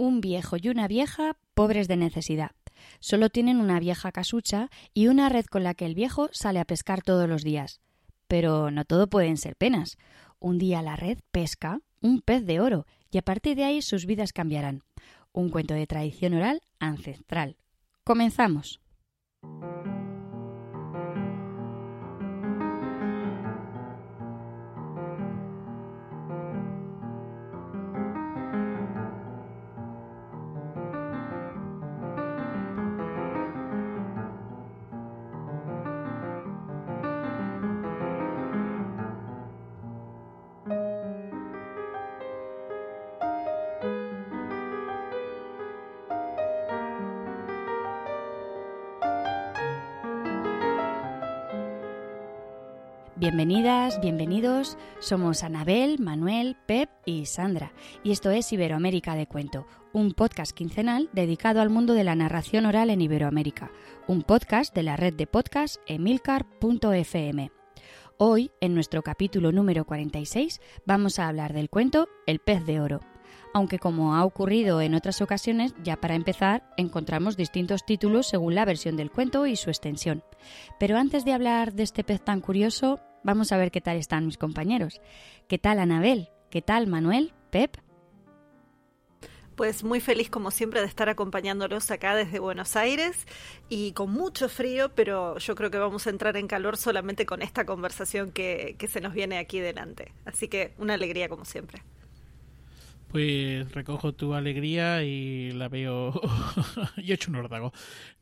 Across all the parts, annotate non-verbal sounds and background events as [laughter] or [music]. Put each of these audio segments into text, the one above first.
un viejo y una vieja pobres de necesidad. Solo tienen una vieja casucha y una red con la que el viejo sale a pescar todos los días. Pero no todo pueden ser penas. Un día la red pesca un pez de oro y a partir de ahí sus vidas cambiarán. Un cuento de tradición oral ancestral. Comenzamos. Bienvenidas, bienvenidos. Somos Anabel, Manuel, Pep y Sandra. Y esto es Iberoamérica de Cuento, un podcast quincenal dedicado al mundo de la narración oral en Iberoamérica. Un podcast de la red de podcast emilcar.fm. Hoy, en nuestro capítulo número 46, vamos a hablar del cuento El pez de oro. Aunque como ha ocurrido en otras ocasiones, ya para empezar encontramos distintos títulos según la versión del cuento y su extensión. Pero antes de hablar de este pez tan curioso, Vamos a ver qué tal están mis compañeros. ¿Qué tal Anabel? ¿Qué tal Manuel? ¿Pep? Pues muy feliz como siempre de estar acompañándolos acá desde Buenos Aires y con mucho frío, pero yo creo que vamos a entrar en calor solamente con esta conversación que, que se nos viene aquí delante. Así que una alegría como siempre. Pues recojo tu alegría y la veo. [laughs] Yo he hecho un órdago.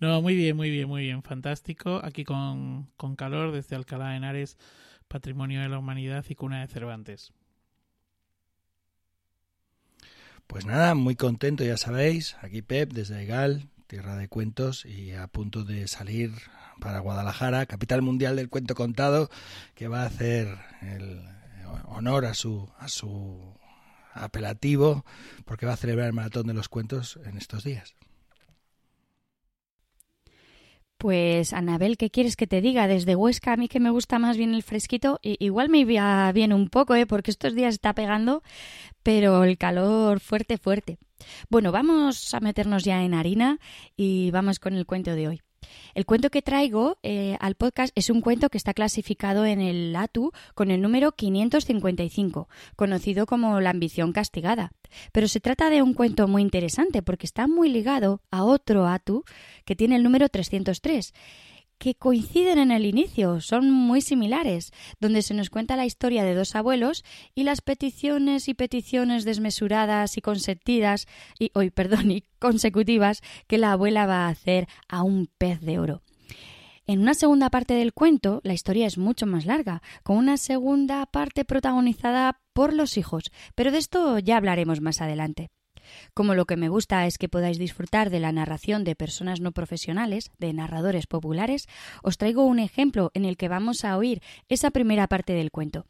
No, muy bien, muy bien, muy bien. Fantástico. Aquí con, con calor desde Alcalá de Henares Patrimonio de la Humanidad y Cuna de Cervantes. Pues nada, muy contento, ya sabéis, aquí Pep desde Aigal, tierra de cuentos y a punto de salir para Guadalajara, capital mundial del cuento contado, que va a hacer el honor a su a su apelativo porque va a celebrar el maratón de los cuentos en estos días. Pues Anabel, ¿qué quieres que te diga? Desde Huesca a mí que me gusta más bien el fresquito, igual me iba bien un poco, ¿eh? porque estos días está pegando, pero el calor fuerte, fuerte. Bueno, vamos a meternos ya en harina y vamos con el cuento de hoy. El cuento que traigo eh, al podcast es un cuento que está clasificado en el ATU con el número 555, conocido como La ambición castigada. Pero se trata de un cuento muy interesante porque está muy ligado a otro ATU que tiene el número 303 que coinciden en el inicio, son muy similares, donde se nos cuenta la historia de dos abuelos y las peticiones y peticiones desmesuradas y consentidas y hoy [laughs] perdón, y consecutivas que la abuela va a hacer a un pez de oro. En una segunda parte del cuento, la historia es mucho más larga, con una segunda parte protagonizada por los hijos, pero de esto ya hablaremos más adelante. Como lo que me gusta es que podáis disfrutar de la narración de personas no profesionales, de narradores populares, os traigo un ejemplo en el que vamos a oír esa primera parte del cuento.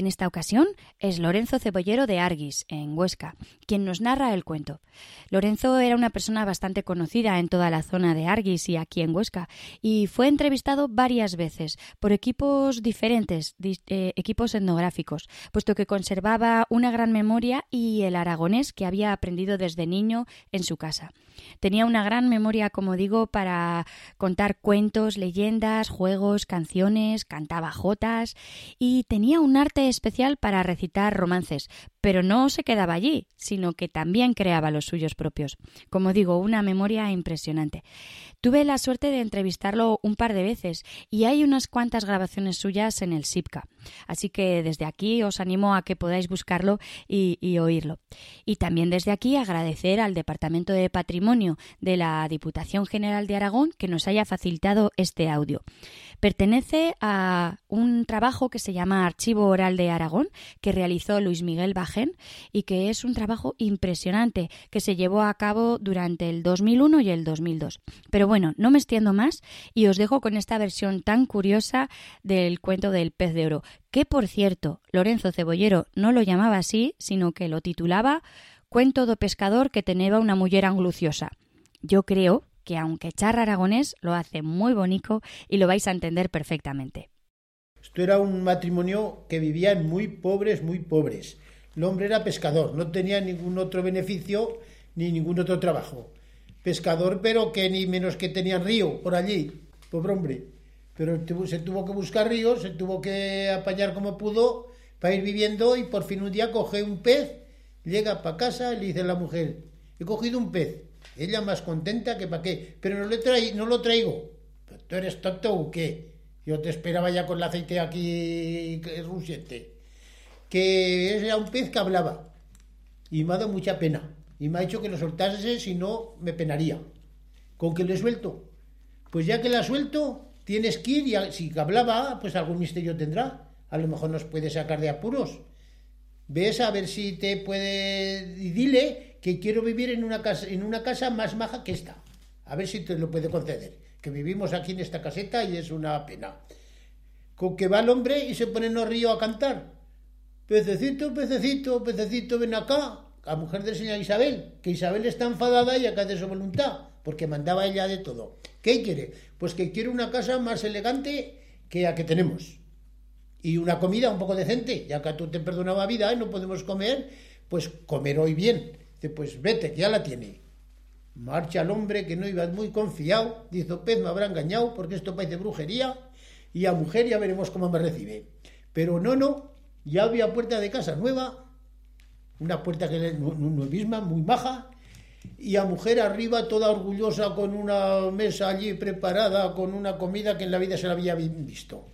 En esta ocasión es Lorenzo Cebollero de Arguis, en Huesca, quien nos narra el cuento. Lorenzo era una persona bastante conocida en toda la zona de Arguis y aquí en Huesca, y fue entrevistado varias veces por equipos diferentes, eh, equipos etnográficos, puesto que conservaba una gran memoria y el aragonés que había aprendido desde niño en su casa. Tenía una gran memoria, como digo, para contar cuentos, leyendas, juegos, canciones, cantaba jotas y tenía un arte especial para recitar romances, pero no se quedaba allí, sino que también creaba los suyos propios. Como digo, una memoria impresionante. Tuve la suerte de entrevistarlo un par de veces y hay unas cuantas grabaciones suyas en el SIPCA. Así que desde aquí os animo a que podáis buscarlo y, y oírlo. Y también desde aquí agradecer al Departamento de Patrimonio de la Diputación General de Aragón que nos haya facilitado este audio. Pertenece a un trabajo que se llama Archivo Oral de Aragón, que realizó Luis Miguel Bajén y que es un trabajo impresionante que se llevó a cabo durante el 2001 y el 2002. Pero bueno, no me extiendo más y os dejo con esta versión tan curiosa del cuento del pez de oro, que por cierto, Lorenzo Cebollero no lo llamaba así, sino que lo titulaba Cuento do pescador que teneba una mujer angluciosa. Yo creo que aunque charra aragonés lo hace muy bonito y lo vais a entender perfectamente. Esto era un matrimonio que vivían muy pobres, muy pobres. El hombre era pescador, no tenía ningún otro beneficio ni ningún otro trabajo. Pescador, pero que ni menos que tenían río por allí, pobre hombre. Pero se tuvo que buscar ríos, se tuvo que apañar como pudo para ir viviendo y por fin un día coge un pez, llega para casa y le dice a la mujer, he cogido un pez. Ella más contenta que para qué, pero no, le no lo traigo. ¿Tú eres tonto o qué? Yo te esperaba ya con el aceite aquí rusiente. Que era un pez que hablaba y me ha dado mucha pena. Y me ha dicho que lo soltase, si no me penaría. ¿Con que le suelto? Pues ya que la suelto, tienes que ir y si hablaba, pues algún misterio tendrá. A lo mejor nos puede sacar de apuros. Ves a ver si te puede... Y dile que quiero vivir en una casa, en una casa más maja que esta. A ver si te lo puede conceder. Que vivimos aquí en esta caseta y es una pena. Con que va el hombre y se pone en los ríos a cantar. Pececito, pececito, pececito, ven acá a mujer del señor Isabel, que Isabel está enfadada y acá de su voluntad, porque mandaba ella de todo. ¿Qué quiere? Pues que quiere una casa más elegante que la que tenemos. Y una comida un poco decente, ya que tú te perdonaba vida y no podemos comer, pues comer hoy bien. Pues vete, ya la tiene. Marcha el hombre que no iba muy confiado, dice, pez me habrá engañado porque esto parece brujería, y a mujer ya veremos cómo me recibe. Pero no, no, ya había puerta de casa nueva, una puerta que es misma, muy maja, y a mujer arriba toda orgullosa con una mesa allí preparada, con una comida que en la vida se la había visto.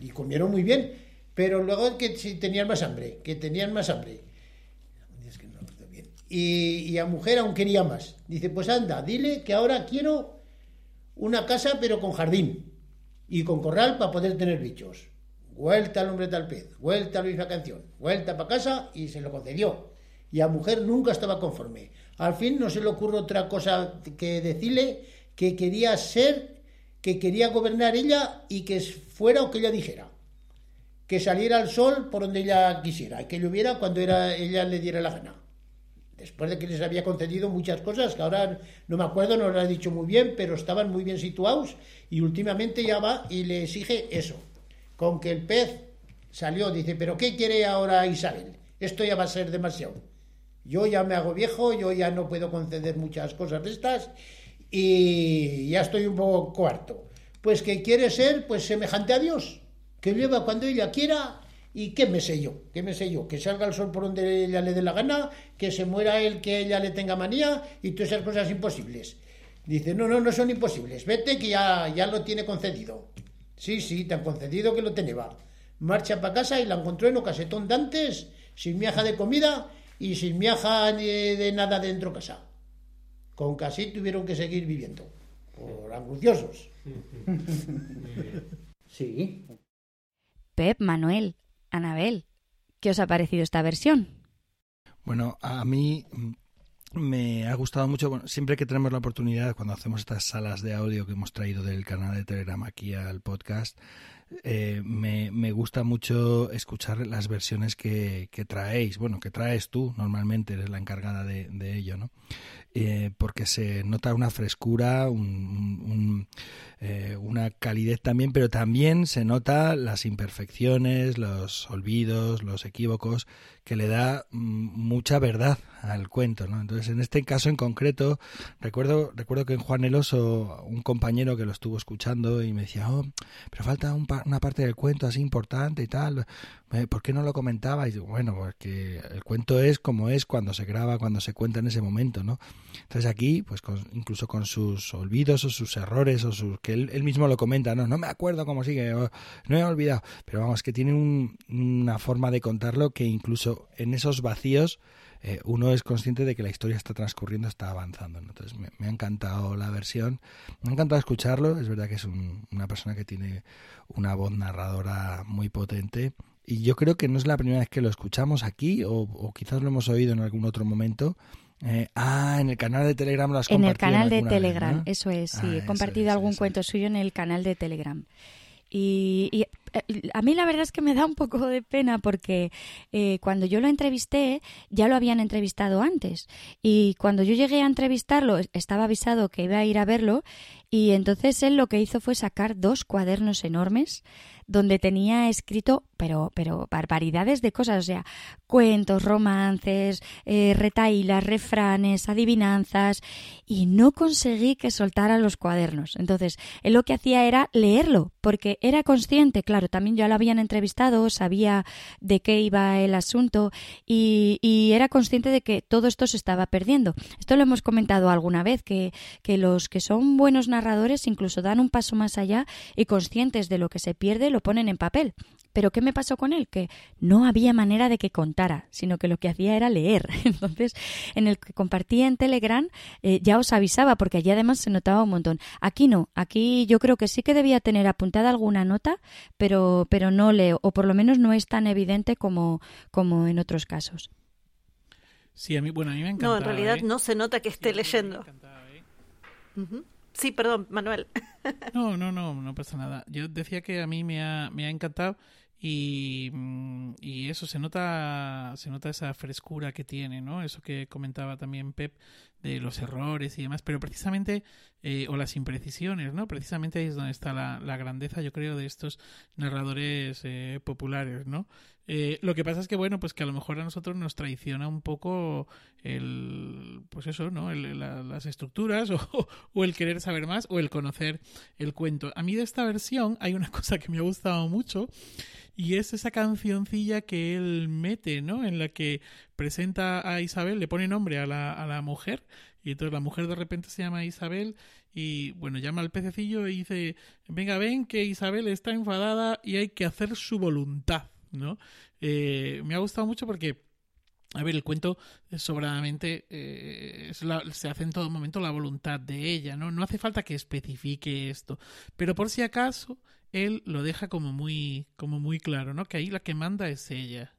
Y comieron muy bien, pero luego que si tenían más hambre, que tenían más hambre. Y, a mujer aún quería más. Dice, pues anda, dile que ahora quiero una casa pero con jardín y con corral para poder tener bichos. Vuelta al hombre tal pez, vuelta a la canción, vuelta para casa y se lo concedió. Y a mujer nunca estaba conforme. Al fin no se le ocurre otra cosa que decirle que quería ser, que quería gobernar ella y que fuera o que ella dijera. Que saliera el sol por donde ella quisiera y que lloviera cuando era, ella le diera la gana. Después de que les había concedido muchas cosas que ahora no me acuerdo, no lo he dicho muy bien, pero estaban muy bien situados y últimamente ya va y le exige eso con que el pez salió, dice, pero ¿qué quiere ahora Isabel? Esto ya va a ser demasiado. Yo ya me hago viejo, yo ya no puedo conceder muchas cosas de estas y ya estoy un poco cuarto. Pues que quiere ser pues semejante a Dios, que lleva cuando ella quiera y qué me sé yo, qué me sé yo, que salga el sol por donde ella le dé la gana, que se muera él, que ella le tenga manía y todas esas cosas imposibles. Dice, no, no, no son imposibles, vete que ya, ya lo tiene concedido. Sí, sí, te han concedido que lo tenía. Marcha para casa y la encontró en un casetón de antes, sin miaja de comida y sin miaja ni de nada dentro casa. Con casi tuvieron que seguir viviendo, por angustiosos. [laughs] Sí. Pep, Manuel, Anabel, ¿qué os ha parecido esta versión? Bueno, a mí me ha gustado mucho, bueno, siempre que tenemos la oportunidad, cuando hacemos estas salas de audio que hemos traído del canal de Telegram aquí al podcast, eh, me, me, gusta mucho escuchar las versiones que, que, traéis, bueno, que traes tú, normalmente eres la encargada de, de ello, ¿no? Eh, porque se nota una frescura, un, eh, una calidez también, pero también se nota las imperfecciones, los olvidos, los equívocos, que le da mm, mucha verdad al cuento, ¿no? Entonces, en este caso en concreto, recuerdo, recuerdo que en Juan el Oso, un compañero que lo estuvo escuchando y me decía, oh, pero falta una parte del cuento así importante y tal, eh, ¿por qué no lo comentaba? Y digo, bueno, porque el cuento es como es cuando se graba, cuando se cuenta en ese momento, ¿no? Entonces aquí, pues incluso con sus olvidos o sus errores o sus que él, mismo lo comenta, no, no me acuerdo cómo sigue, no he olvidado, pero vamos, que tiene una forma de contarlo que incluso en esos vacíos eh, uno es consciente de que la historia está transcurriendo, está avanzando. Entonces me, ha encantado la versión, me ha encantado escucharlo, es verdad que es una persona que tiene una voz narradora muy potente y yo creo que no es la primera vez que lo escuchamos aquí o, quizás lo hemos oído en algún otro momento. Eh, ah, en el canal de Telegram lo has En el canal de Telegram, eso es, sí. Ah, he compartido algún cuento suyo en el canal de Telegram. Y, eh, a mí la verdad es que me da un poco de pena porque eh, cuando yo lo entrevisté ya lo habían entrevistado antes y cuando yo llegué a entrevistarlo estaba avisado que iba a ir a verlo y entonces él lo que hizo fue sacar dos cuadernos enormes donde tenía escrito, pero, pero barbaridades de cosas, o sea, cuentos, romances, eh, retailas, refranes, adivinanzas, y no conseguí que soltara los cuadernos. Entonces, él lo que hacía era leerlo, porque era consciente, claro, también ya lo habían entrevistado, sabía de qué iba el asunto, y, y era consciente de que todo esto se estaba perdiendo. Esto lo hemos comentado alguna vez, que, que los que son buenos narradores incluso dan un paso más allá y conscientes de lo que se pierde, ponen en papel. Pero ¿qué me pasó con él? Que no había manera de que contara, sino que lo que hacía era leer. [laughs] Entonces, en el que compartía en Telegram, eh, ya os avisaba, porque allí además se notaba un montón. Aquí no, aquí yo creo que sí que debía tener apuntada alguna nota, pero, pero no leo, o por lo menos no es tan evidente como, como en otros casos. Sí, a mí, bueno, a mí me encanta. No, en realidad ¿eh? no se nota que esté leyendo. ¿eh? Sí, perdón, Manuel. [laughs] No, no, no, no pasa nada. Yo decía que a mí me ha, me ha encantado y, mm, y, eso se nota se nota esa frescura que tiene no eso que comentaba también Pep de los errores y demás pero precisamente eh, o las imprecisiones no precisamente ahí es donde está la, grandeza yo creo de estos narradores eh, populares no eh, lo que pasa es que bueno pues que a lo mejor a nosotros nos traiciona un poco el pues eso no el, la, las estructuras [laughs] o, o el querer saber más o el conocer el cuento. A mí de esta versión hay una [laughs] cosa que me ha gustado mucho y es esa cancioncilla que él mete, ¿no? En la que presenta a Isabel, le pone nombre a la, a la mujer, y entonces la mujer de repente se llama Isabel y, bueno, llama al pececillo y dice, venga, ven que Isabel está enfadada y hay que hacer su voluntad, ¿no? Eh, me ha gustado mucho porque... A ver, el cuento sobradamente eh, se hace en todo momento la voluntad de ella, ¿no? No hace falta que especifique esto. Pero por si acaso, él lo deja como muy, como muy claro, ¿no? Que ahí la que manda es ella.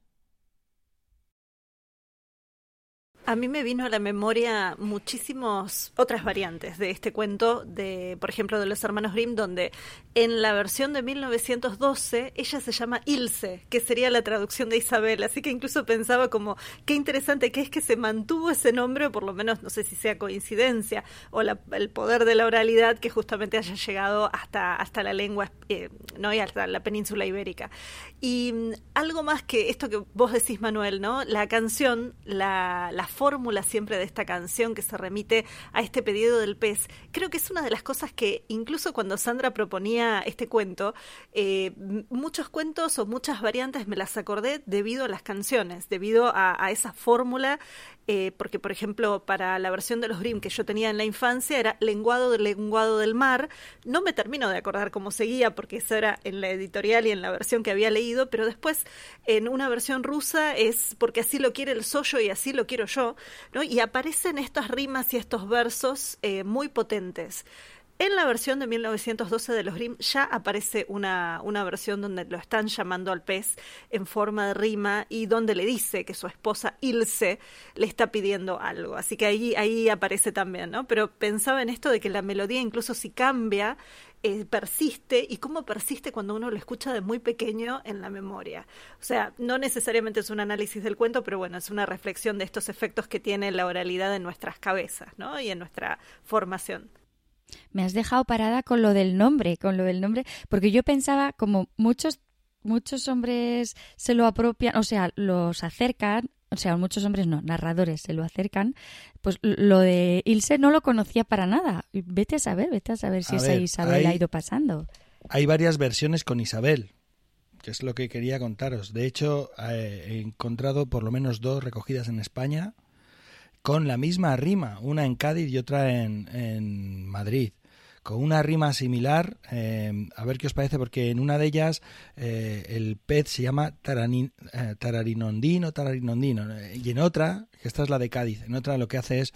A mí me vino a la memoria muchísimas otras variantes de este cuento, de, por ejemplo, de los hermanos Grimm, donde en la versión de 1912 ella se llama Ilse, que sería la traducción de Isabel. Así que incluso pensaba como qué interesante que es que se mantuvo ese nombre, o por lo menos no sé si sea coincidencia, o la, el poder de la oralidad que justamente haya llegado hasta, hasta la lengua, eh, no y hasta la península ibérica. Y um, algo más que esto que vos decís, Manuel, ¿no? La canción, la, la fórmula siempre de esta canción que se remite a este pedido del pez, creo que es una de las cosas que incluso cuando Sandra proponía este cuento, eh, muchos cuentos o muchas variantes me las acordé debido a las canciones, debido a, a esa fórmula, eh, porque por ejemplo para la versión de los Grimm que yo tenía en la infancia era lenguado del lenguado del mar, no me termino de acordar cómo seguía porque eso era en la editorial y en la versión que había leído, pero después en una versión rusa es porque así lo quiere el sollo y así lo quiero yo. Y aparecen estas rimas y estos versos eh, muy potentes. En la versión de 1912 de los Grimm ya aparece una, una versión donde lo están llamando al pez en forma de rima y donde le dice que su esposa Ilse le está pidiendo algo. Así que ahí, aparece también, ¿no? Pero pensaba en esto de que la melodía incluso si cambia, eh, persiste y cómo persiste cuando uno lo escucha de muy pequeño en la memoria. O sea, no necesariamente es un análisis del cuento, pero bueno, es una reflexión de estos efectos que tiene la oralidad en nuestras cabezas, ¿no? Y en nuestra formación. Me has dejado parada con lo del nombre, con lo del nombre, porque yo pensaba como muchos muchos hombres se lo apropian, o sea, los acercan o sea, muchos hombres no, narradores se lo acercan, pues lo de Ilse no lo conocía para nada. Vete a saber, vete a saber si A esa ver, Isabel hay- ha ido pasando. Hay varias versiones con Isabel, que es lo que quería contaros. De hecho, he encontrado por lo menos dos recogidas en España con la misma rima, una en Cádiz y otra en, en Madrid. Con una rima similar, eh, a ver qué os parece, porque en una de ellas eh, el pez se llama tarani- eh, tararinondino, tararinondino, eh, y en otra, que esta es la de Cádiz, en otra lo que hace es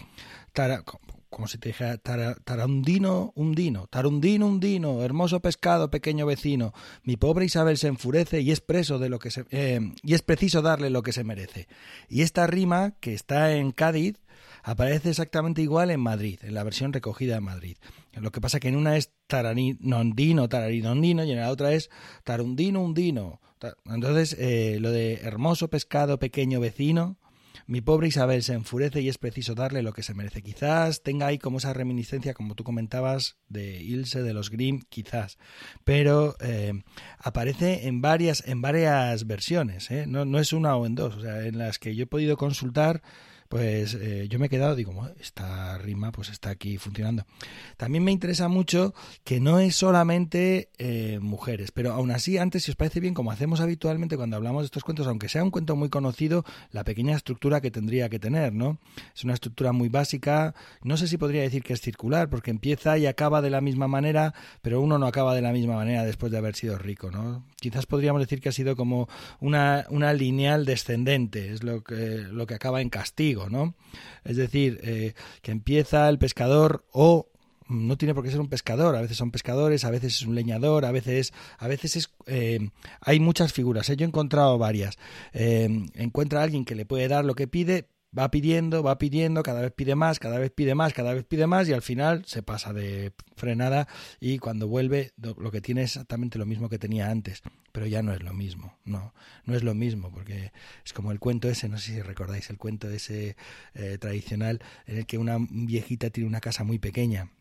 tara- como si te dijera tarundino, undino, tarundino, undino, hermoso pescado, pequeño vecino, mi pobre Isabel se enfurece y es preso de lo que se, eh, y es preciso darle lo que se merece. Y esta rima, que está en Cádiz, aparece exactamente igual en Madrid, en la versión recogida en Madrid. Lo que pasa que en una es taranindino, tarinondino y en la otra es tarundino, undino. Entonces, eh, lo de hermoso pescado, pequeño vecino, mi pobre Isabel se enfurece y es preciso darle lo que se merece. Quizás tenga ahí como esa reminiscencia, como tú comentabas, de Ilse, de los Grimm, quizás. Pero eh, aparece en varias, en varias versiones, ¿eh? no, no es una o en dos, o sea, en las que yo he podido consultar pues eh, yo me he quedado, digo, esta rima pues está aquí funcionando. También me interesa mucho que no es solamente eh, mujeres, pero aún así, antes, si os parece bien, como hacemos habitualmente cuando hablamos de estos cuentos, aunque sea un cuento muy conocido, la pequeña estructura que tendría que tener, ¿no? Es una estructura muy básica, no sé si podría decir que es circular, porque empieza y acaba de la misma manera, pero uno no acaba de la misma manera después de haber sido rico, ¿no? Quizás podríamos decir que ha sido como una, una lineal descendente, es lo que, lo que acaba en castigo ¿no? Es decir, eh, que empieza el pescador o no tiene por qué ser un pescador, a veces son pescadores, a veces es un leñador, a veces, a veces es, eh, hay muchas figuras, ¿eh? yo he encontrado varias. encuentra a alguien que le puede dar lo que pide, va pidiendo, va pidiendo, cada vez pide más, cada vez pide más, cada vez pide más y al final se pasa de frenada y cuando vuelve lo que tiene es exactamente lo mismo que tenía antes, pero ya no es lo mismo, no, no es lo mismo porque es como el cuento ese, no sé si recordáis el cuento ese eh, tradicional en el que una viejita tiene una casa muy pequeña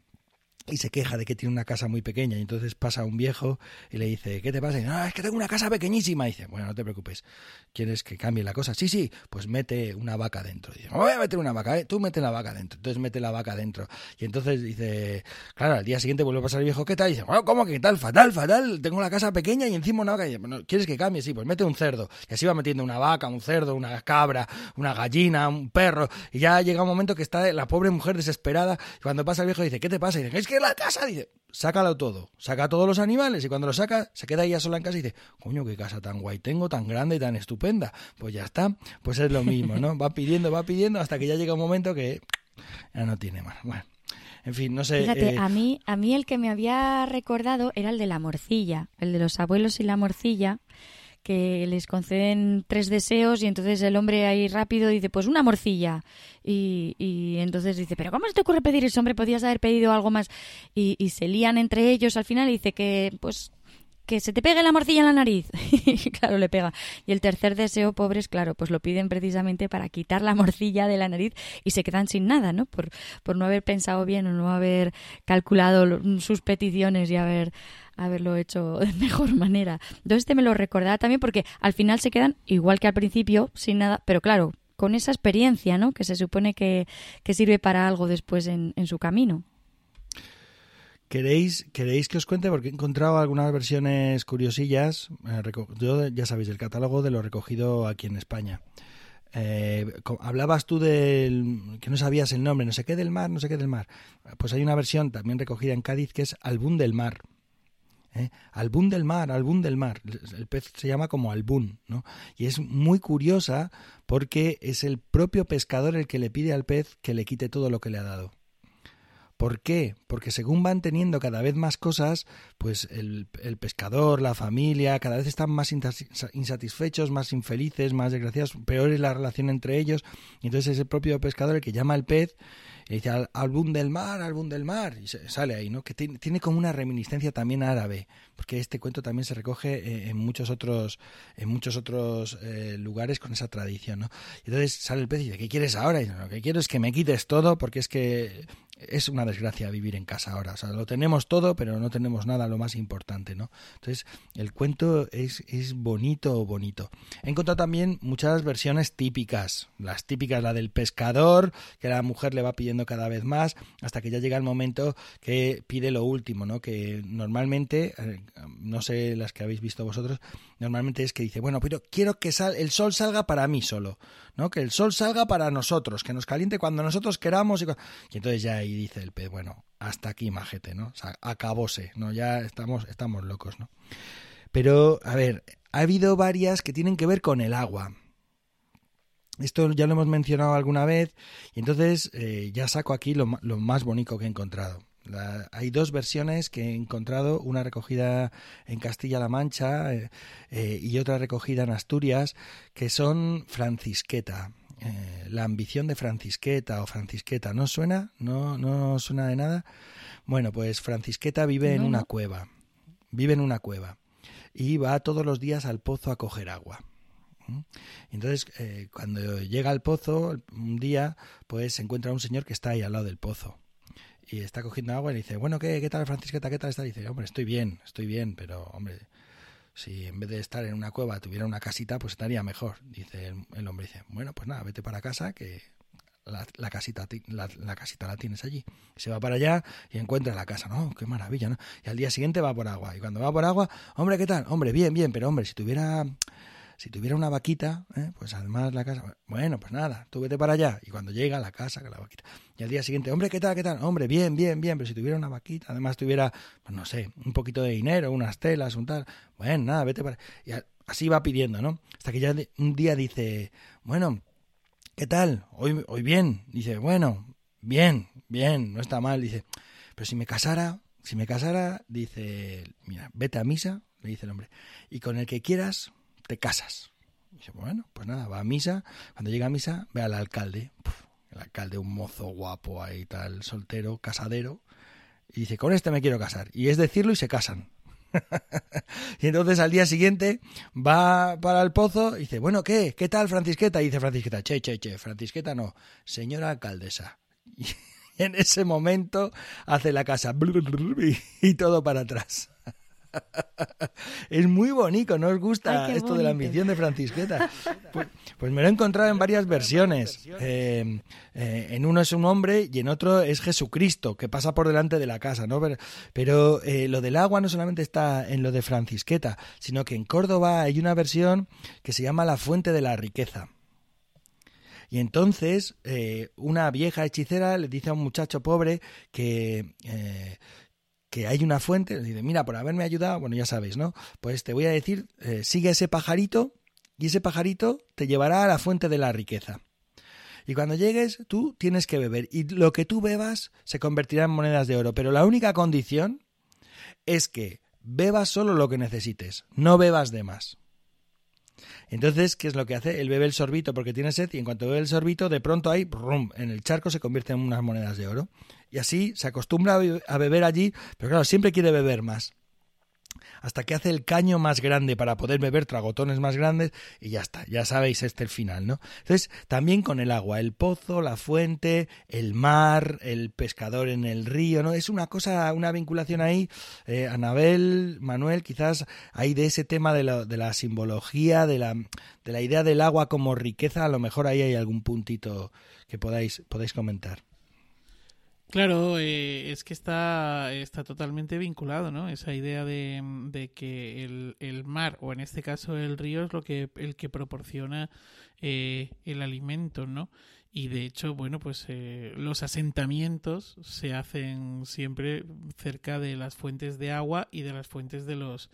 y se queja de que tiene una casa muy pequeña y entonces pasa un viejo y le dice, ¿qué te pasa? Y dice, es que tengo una casa pequeñísima. Y dice, bueno, no te preocupes, ¿quieres que cambie la cosa? Sí, sí, pues mete una vaca dentro. Y dice, voy a meter una vaca, ¿eh? tú mete la vaca dentro. Entonces mete la vaca dentro. Y entonces dice, claro, al día siguiente vuelve a pasar el viejo, ¿qué tal? Y dice, bueno, ¿cómo que tal? Fatal, fatal, tengo la casa pequeña y encima una vaca. Y dice, ¿quieres que cambie? Sí, pues mete un cerdo. Y así va metiendo una vaca, un cerdo, una cabra, una gallina, un perro. Y ya llega un momento que está la pobre mujer desesperada. Y cuando pasa el viejo dice, ¿qué te pasa? Y dice, es que la casa, dice, sácalo todo, saca todos los animales y cuando lo saca se queda ella sola en casa y dice, coño, qué casa tan guay tengo, tan grande y tan estupenda. Pues ya está, pues es lo mismo, ¿no? Va pidiendo, va pidiendo hasta que ya llega un momento que ya no tiene más. Bueno. En fin, no sé. Fíjate, eh, a, mí, a mí el que me había recordado era el de la morcilla, el de los abuelos y la morcilla, que les conceden tres deseos y entonces el hombre ahí rápido dice, pues una morcilla. Y, y entonces dice, pero ¿cómo se te ocurre pedir eso, hombre? Podías haber pedido algo más. Y, y se lían entre ellos al final y dice que, pues, que se te pegue la morcilla en la nariz. [laughs] y claro, le pega. Y el tercer deseo, pobres, claro, pues lo piden precisamente para quitar la morcilla de la nariz y se quedan sin nada, ¿no? Por, por no haber pensado bien o no haber calculado sus peticiones y haber haberlo hecho [laughs] de mejor manera. Entonces este me lo recordaba también porque al final se quedan igual que al principio, sin nada, pero claro, con esa experiencia, ¿no? Que se supone que, que sirve para algo después en, en su camino. ¿Queréis, ¿Queréis que os cuente? Porque he encontrado algunas versiones curiosillas. Eh, yo, ya sabéis, el catálogo de lo recogido aquí en España. Eh, hablabas tú del que no sabías el nombre, no sé qué del mar, no sé qué del mar. Pues hay una versión también recogida en Cádiz que es Albún del Mar. ¿Eh? Albún del mar, albún del mar. El pez se llama como albún, ¿no? Y es muy curiosa porque es el propio pescador el que le pide al pez que le quite todo lo que le ha dado. ¿Por qué? Porque según van teniendo cada vez más cosas, pues el, el, pescador, la familia, cada vez están más insatisfechos, más infelices, más desgraciados, peor es la relación entre ellos. Y entonces es el propio pescador el que llama al pez y dice álbum del mar, álbum del mar, y sale ahí, ¿no? Que tiene, tiene, como una reminiscencia también árabe, porque este cuento también se recoge eh, en muchos otros, en muchos otros eh, lugares con esa tradición, ¿no? Y entonces sale el pez y dice, ¿qué quieres ahora? Y dice, lo que quiero es que me quites todo, porque es que es una desgracia vivir en casa ahora. O sea, lo tenemos todo, pero no tenemos nada lo más importante, ¿no? Entonces, el cuento es, es bonito, bonito. He encontrado también muchas versiones típicas. Las típicas, la del pescador, que la mujer le va pidiendo cada vez más, hasta que ya llega el momento que pide lo último, ¿no? Que normalmente, eh, no sé las que habéis visto vosotros, normalmente es que dice, bueno, pero quiero que sal el sol salga para mí solo, ¿no? Que el sol salga para nosotros, que nos caliente cuando nosotros queramos. Y, y entonces ya ahí dice el pez, bueno, hasta aquí, majete, ¿no? O sea, acabóse, ¿no? Ya estamos, estamos locos, ¿no? Pero, a ver, ha habido varias que tienen que ver con el agua. esto ya lo hemos mencionado alguna vez y entonces eh, ya saco aquí lo, más bonito que he encontrado. Hay dos versiones que he encontrado, una recogida en Castilla-La Mancha eh, eh, y otra recogida en Asturias, que son Francisqueta. la ambición de Francisqueta o Francisqueta, ¿no suena? ¿No, no suena de nada? Bueno, pues Francisqueta vive en una cueva, vive en una cueva y va todos los días al pozo a coger agua. Entonces, eh, cuando llega al pozo, un día, pues se encuentra un señor que está ahí al lado del pozo. Y está cogiendo agua y dice, bueno, ¿qué, qué tal, Francisqueta? ¿Qué tal está? Y dice, hombre, estoy bien, estoy bien, pero, hombre, si en vez de estar en una cueva tuviera una casita, pues estaría mejor. Dice el, hombre, dice, bueno, pues nada, vete para casa, que la, casita, la, la, casita la tienes allí. Se va para allá y encuentra la casa, ¿no? Qué maravilla, ¿no? Y al día siguiente va por agua. Y cuando va por agua, hombre, ¿qué tal? Hombre, bien, bien, pero hombre, si tuviera si tuviera una vaquita, ¿eh? pues además la casa, bueno, pues nada, tú vete para allá. Y cuando llega a la casa, que la vaquita. Y al día siguiente, hombre, ¿qué tal, qué tal? Hombre, bien, bien, bien, pero si tuviera una vaquita, además tuviera, pues no sé, un poquito de dinero, unas telas, un tal, bueno, nada, vete para... Y así va pidiendo, ¿no? Hasta que ya un día dice, bueno, ¿qué tal? Hoy, hoy bien. Dice, bueno, bien, bien, no está mal. Dice, pero si me casara, si me casara, dice, mira, vete a misa, le dice el hombre, y con el que quieras, te casas. Y bueno, pues nada, va a misa. Cuando llega a misa, ve al alcalde. el alcalde, un mozo guapo ahí, tal, soltero, casadero. Y dice, con este me quiero casar. Y es decirlo y se casan. [laughs] y entonces al día siguiente va para el pozo y dice, bueno, ¿qué? ¿Qué tal, Francisqueta? Y dice Francisqueta, che, che, che, Francisqueta no, señora alcaldesa. [laughs] Y en ese momento hace la casa [laughs] y todo para atrás. [laughs] es muy bonito, ¿no os gusta esto de la ambición de Francisqueta? [laughs] Pues, pues, me lo he encontrado en varias versiones. Eh, eh, en uno es un hombre y en otro es Jesucristo, que pasa por delante de la casa, ¿no? Pero, eh, lo del agua no solamente está en lo de Francisqueta, sino que en Córdoba hay una versión que se llama La Fuente de la Riqueza. Y entonces una vieja hechicera le dice a un muchacho pobre que, que hay una fuente, dice, mira, por haberme ayudado, bueno, ya sabéis, ¿no? Pues te voy a decir, eh, sigue ese pajarito y ese pajarito te llevará a la fuente de la riqueza. Y cuando llegues, tú tienes que beber. Y lo que tú bebas se convertirá en monedas de oro. Pero la única condición es que bebas solo lo que necesites, no bebas de más. Entonces, ¿qué es lo que hace? Él bebe el sorbito porque tiene sed y en cuanto bebe el sorbito, de pronto ahí, en el charco se convierte en unas monedas de oro. Y así se acostumbra a beber allí, pero claro, siempre quiere beber más hasta que hace el caño más grande para poder beber tragotones más grandes y ya está, ya sabéis este el final, ¿no? Entonces, también con el agua, el pozo, la fuente, el mar, el pescador en el río, ¿no? Es una cosa, una vinculación ahí, eh, Anabel, Manuel, quizás hay de ese tema de la, de la simbología, de la, de la idea del agua como riqueza, a lo mejor ahí hay algún puntito que podáis, podáis comentar. Claro, eh, es que está, está totalmente vinculado, ¿no? Esa idea de, de que el, el, mar, o en este caso el río, es lo que, el que proporciona eh, el alimento, ¿no? Y de hecho, bueno, pues eh, los asentamientos se hacen siempre cerca de las fuentes de agua y de las fuentes de los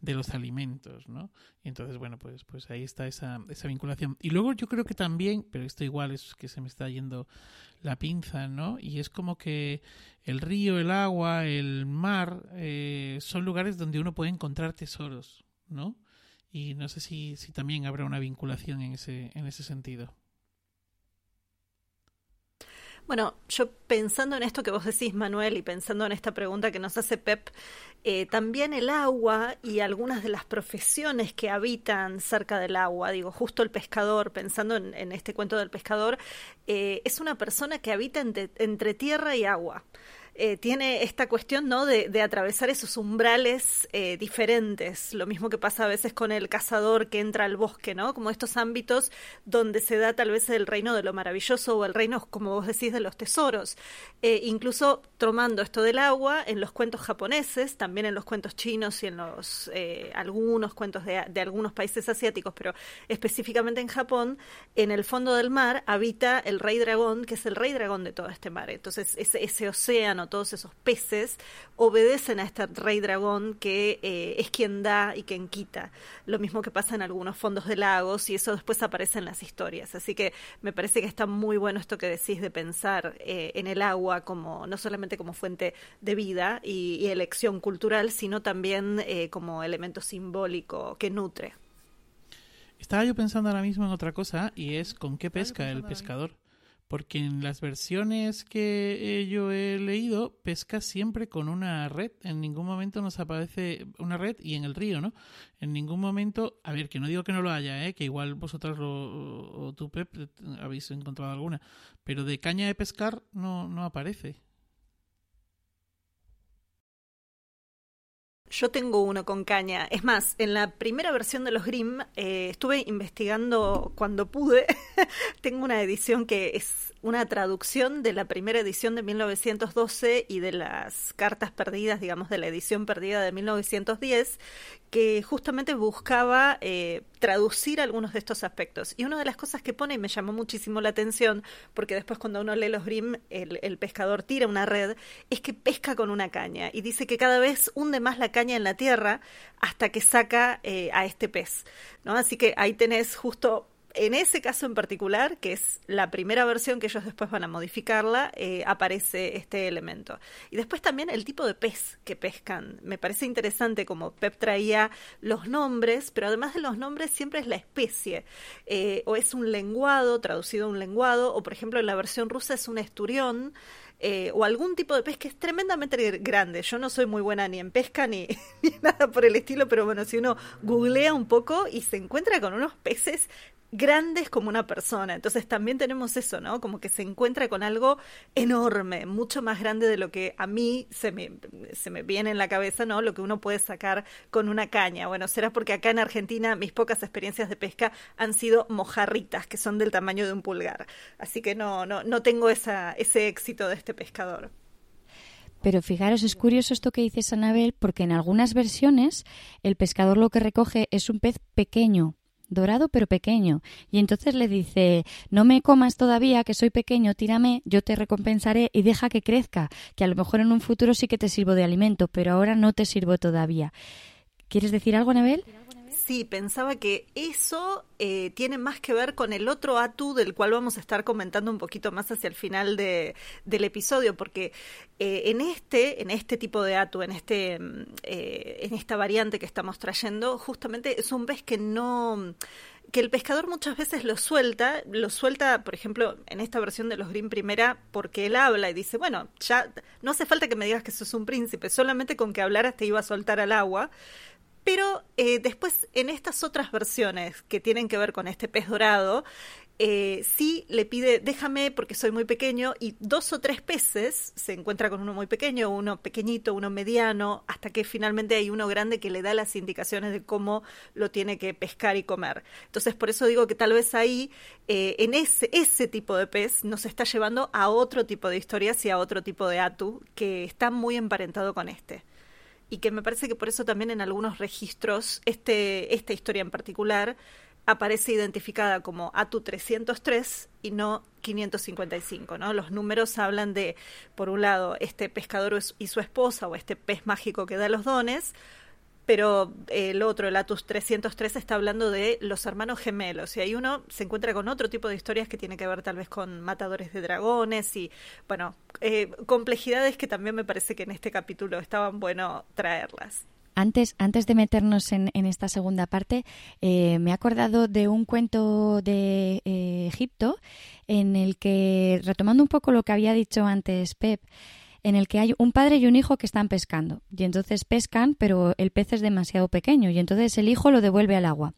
de los alimentos, ¿no? Y entonces, bueno, pues, pues ahí está esa, esa vinculación. Y luego yo creo que también, pero esto igual es que se me está yendo la pinza, ¿no? Y es como que el río, el agua, el mar eh, son lugares donde uno puede encontrar tesoros, ¿no? Y no sé si, si también habrá una vinculación en ese, en ese sentido. Bueno, yo pensando en esto que vos decís, Manuel, y pensando en esta pregunta que nos hace Pep, eh, también el agua y algunas de las profesiones que habitan cerca del agua, digo, justo el pescador, pensando en, este cuento del pescador, eh, es una persona que habita entre tierra y agua. Eh, tiene esta cuestión ¿no? de, atravesar esos umbrales eh, diferentes, lo mismo que pasa a veces con el cazador que entra al bosque, ¿no? como estos ámbitos donde se da tal vez el reino de lo maravilloso o el reino, como vos decís, de los tesoros. Eh, incluso tomando esto del agua en los cuentos japoneses, también en los cuentos chinos y en los algunos cuentos de, de algunos países asiáticos, pero específicamente en Japón, en el fondo del mar habita el rey dragón, que es el rey dragón de todo este mar. Entonces, ese, ese océano todos esos peces, obedecen a este rey dragón que eh, es quien da y quien quita. Lo mismo que pasa en algunos fondos de lagos y eso después aparece en las historias. Así que me parece que está muy bueno esto que decís de pensar eh, en el agua como no solamente como fuente de vida y, elección cultural, sino también eh, como elemento simbólico que nutre. Estaba yo pensando ahora mismo en otra cosa y es con qué pesca el pescador. Porque en las versiones que yo he leído, pesca siempre con una red. En ningún momento nos aparece una red y en el río, ¿no? En ningún momento, a ver, que no digo que no lo haya, ¿eh? que igual vosotros lo, o tú, Pep, habéis encontrado alguna. Pero de caña de pescar no, no aparece. Yo tengo uno con caña. Es más, en la primera versión de los Grimm eh, estuve investigando cuando pude. [laughs] tengo una edición que es una traducción de la primera edición de 1912 y de las cartas perdidas, digamos, de la edición perdida de 1910, que justamente buscaba eh, traducir algunos de estos aspectos. Y una de las cosas que pone, y me llamó muchísimo la atención, porque después cuando uno lee los Grimm, el, pescador tira una red, es que pesca con una caña. Y dice que cada vez hunde más la caña en la tierra hasta que saca eh, a este pez. Así que ahí tenés justo en ese caso en particular, que es la primera versión que ellos después van a modificarla, eh, aparece este elemento. Y después también el tipo de pez que pescan. Me parece interesante como Pep traía los nombres, pero además de los nombres siempre es la especie. Eh, o es un lenguado, traducido a un lenguado, o por ejemplo en la versión rusa es un esturión. Eh, o algún tipo de que es tremendamente grande. Yo no soy muy buena ni en pesca ni, [laughs] ni, nada por el estilo, pero bueno, si uno googlea un poco y se encuentra con unos peces grandes como una persona. Entonces también tenemos eso, ¿no? Como que se encuentra con algo enorme, mucho más grande de lo que a mí se me, se me viene en la cabeza, ¿no? Lo que uno puede sacar con una caña. Bueno, será porque acá en Argentina mis pocas experiencias de pesca han sido mojarritas, que son del tamaño de un pulgar. Así que no, no, no tengo esa, ese éxito de este pescador. Pero fijaros, es curioso esto que dice Anabel, porque en algunas versiones el pescador lo que recoge es un pez pequeño, dorado pero pequeño. Y entonces le dice, no me comas todavía, que soy pequeño, tírame, yo te recompensaré y deja que crezca, que a lo mejor en un futuro sí que te sirvo de alimento, pero ahora no te sirvo todavía. ¿Quieres decir algo, Anabel? Sí, pensaba que eso eh, tiene más que ver con el otro Atu del cual vamos a estar comentando un poquito más hacia el final de, del episodio, porque eh, en este, en este tipo de Atu, en este, mm, eh, en esta variante que estamos trayendo, justamente es un pez que no que el pescador muchas veces lo suelta, lo suelta, por ejemplo, en esta versión de los Green Primera, porque él habla y dice, bueno, ya no hace falta que me digas que sos un príncipe, solamente con que hablaras te iba a soltar al agua. Pero eh, después, en estas otras versiones que tienen que ver con este pez dorado, eh, sí le pide, déjame porque soy muy pequeño, y dos o tres peces, se encuentra con uno muy pequeño, uno pequeñito, uno mediano, hasta que finalmente hay uno grande que le da las indicaciones de cómo lo tiene que pescar y comer. Entonces, por eso digo que tal vez ahí, eh, en ese, ese tipo de pez, nos está llevando a otro tipo de historias y a otro tipo de atu que está muy emparentado con este y que me parece que por eso también en algunos registros este, esta historia en particular aparece identificada como ATU 303 y no 555, ¿no? Los números hablan de, por un lado, este pescador y su esposa o este pez mágico que da los dones, pero el otro, el Atus 303, está hablando de los hermanos gemelos. Y ahí uno se encuentra con otro tipo de historias que tiene que ver tal vez con matadores de dragones y, bueno, eh, complejidades que también me parece que en este capítulo estaban bueno traerlas. Antes, antes de meternos en, esta segunda parte, eh, me he acordado de un cuento de eh, Egipto en el que, retomando un poco lo que había dicho antes Pep, en el que hay un padre y un hijo que están pescando. Y entonces pescan, pero el pez es demasiado pequeño y entonces el hijo lo devuelve al agua.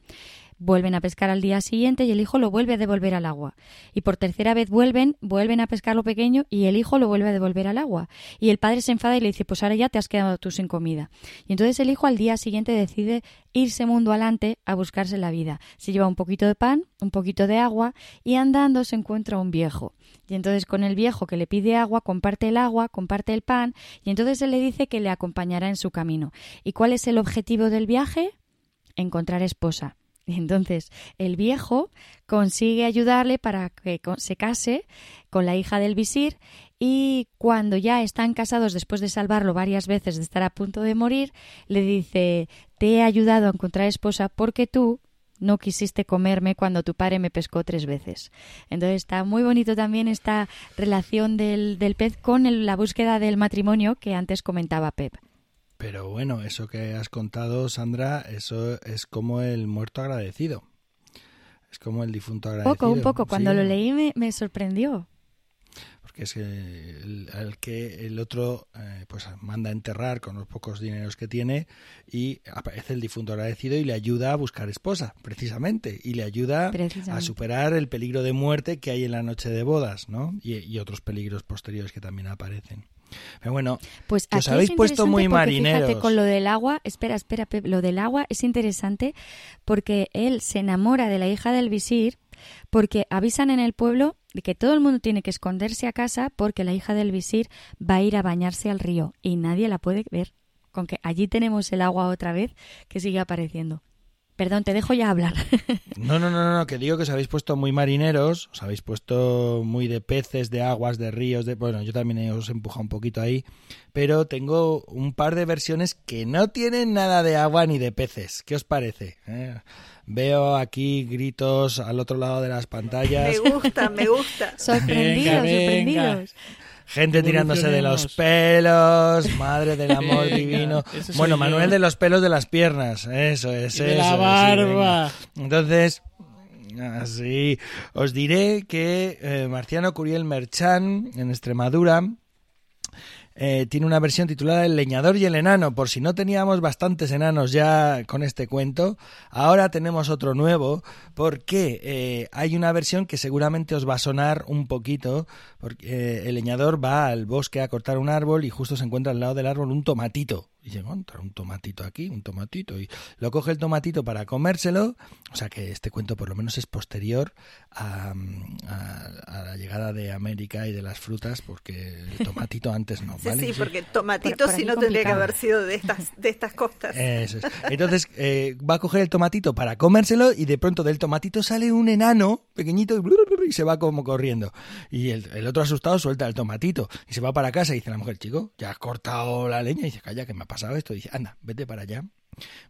Vuelven a pescar al día siguiente y el hijo lo vuelve a devolver al agua. Y por tercera vez vuelven, vuelven a pescar lo pequeño y el hijo lo vuelve a devolver al agua. Y el padre se enfada y le dice, pues ahora ya te has quedado tú sin comida. Y entonces el hijo al día siguiente decide irse mundo adelante a buscarse la vida. Se lleva un poquito de pan, un poquito de agua y andando se encuentra un viejo. Y entonces con el viejo que le pide agua, comparte el agua, comparte el pan y entonces él le dice que le acompañará en su camino. ¿Y cuál es el objetivo del viaje? Encontrar esposa [laughs] entonces el viejo consigue ayudarle para que se case con la hija del visir y cuando ya están casados después de salvarlo varias veces de estar a punto de morir, le dice, te he ayudado a encontrar esposa porque tú no quisiste comerme cuando tu padre me pescó tres veces. Entonces está muy bonito también esta relación del, del pez con el- la búsqueda del matrimonio que antes comentaba Pep. Pero bueno, eso que has contado, Sandra, eso es como el muerto agradecido. Es como el difunto agradecido. Poco, un poco. Cuando Sí, lo leí me, me sorprendió. Porque es que el, al que el otro eh, pues manda a enterrar con los pocos dineros que tiene y aparece el difunto agradecido y le ayuda a buscar esposa, precisamente. Y le ayuda a superar el peligro de muerte que hay en la noche de bodas, ¿no? Y, y otros peligros posteriores que también aparecen. Pero bueno, Pues os habéis es puesto muy marineros. Fíjate, con lo del agua, espera, espera, Pep, lo del agua es interesante porque él se enamora de la hija del visir porque avisan en el pueblo de que todo el mundo tiene que esconderse a casa porque la hija del visir va a ir a bañarse al río y nadie la puede ver. Con que allí tenemos el agua otra vez que sigue apareciendo. Perdón, te dejo ya hablar. [laughs] No, no, no, no, que digo que os habéis puesto muy marineros, os habéis puesto muy de peces, de aguas, de ríos, de bueno, yo también os he empujado un poquito ahí, pero tengo un par de versiones que no tienen nada de agua ni de peces. ¿Qué os parece? Eh, Veo aquí gritos al otro lado de las pantallas, Me gusta, me gusta. [laughs] sorprendidos, venga. sorprendidos. gente tirándose de los pelos, madre del [laughs] amor Venga, divino. soy Bueno, yo. Manuel de los pelos de las piernas, eso es, Y de eso la es, sí, barba. venga. Entonces, así, os diré que eh, Marciano Curiel Merchán, en Extremadura, eh, tiene una versión titulada El leñador y el enano. Por si no teníamos bastantes enanos ya con este cuento, ahora tenemos otro nuevo porque eh, hay una versión que seguramente os va a sonar un poquito porque eh, el leñador va al bosque a cortar un árbol y justo se encuentra al lado del árbol un tomatito. Y dice, encuentra un tomatito aquí, un tomatito. Y lo coge el tomatito para comérselo. O sea que este cuento por lo menos es posterior a, a- a la llegada de América y de las frutas, porque el tomatito [laughs] antes no, Sí, ¿vale? sí, porque tomatito Por- por si no tendría que haber sido de estas, de estas costas. Eso es. Entonces eh, va a coger el tomatito para comérselo y de pronto del tomatito sale un enano pequeñito y, y se va como corriendo. Y el, el otro asustado suelta el tomatito y se va para casa y dice la mujer, chico, ya has cortado la leña y dice, calla, que me ha pasado esto. Dice, anda, vete para allá.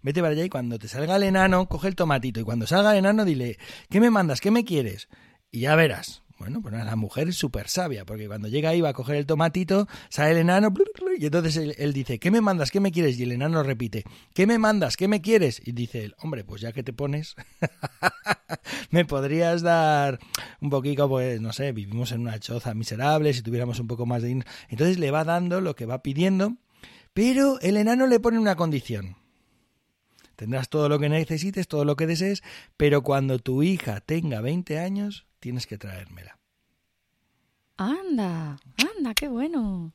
Vete para allá y cuando te salga el enano, coge el tomatito y cuando salga el enano dile, ¿qué me mandas? ¿Qué me quieres? Y ya verás. Bueno, pues la mujer es súper sabia, porque cuando llega ahí va a coger el tomatito, sale el enano, y entonces él, él dice, ¿qué me mandas? ¿Qué me quieres? Y el enano repite, ¿qué me mandas? ¿Qué me quieres? Y dice él, hombre, pues ya que te pones, [laughs] me podrías dar un poquito, pues, no sé, vivimos en una choza miserable, si tuviéramos un poco más de... Entonces le va dando lo que va pidiendo, pero el enano le pone una condición. Tendrás todo lo que necesites, todo lo que desees, pero cuando tu hija tenga 20 años, tienes que traérmela. Anda, anda, qué bueno.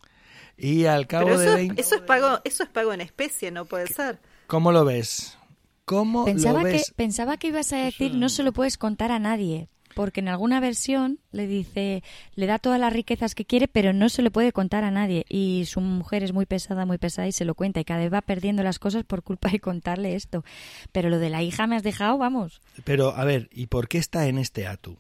Y al cabo Pero de eso, 20... eso es pago, eso es pago en especie, no puede ser. ¿Cómo lo ves? ¿Cómo Pensaba lo que, ves? pensaba que ibas a decir no se lo puedes contar a nadie, porque en alguna versión le dice, le da todas las riquezas que quiere, pero no se lo puede contar a nadie. Y su mujer es muy pesada, muy pesada y se lo cuenta y cada vez va perdiendo las cosas por culpa de contarle esto. Pero lo de la hija me has dejado, vamos. Pero, a ver, ¿y por qué está en este atu?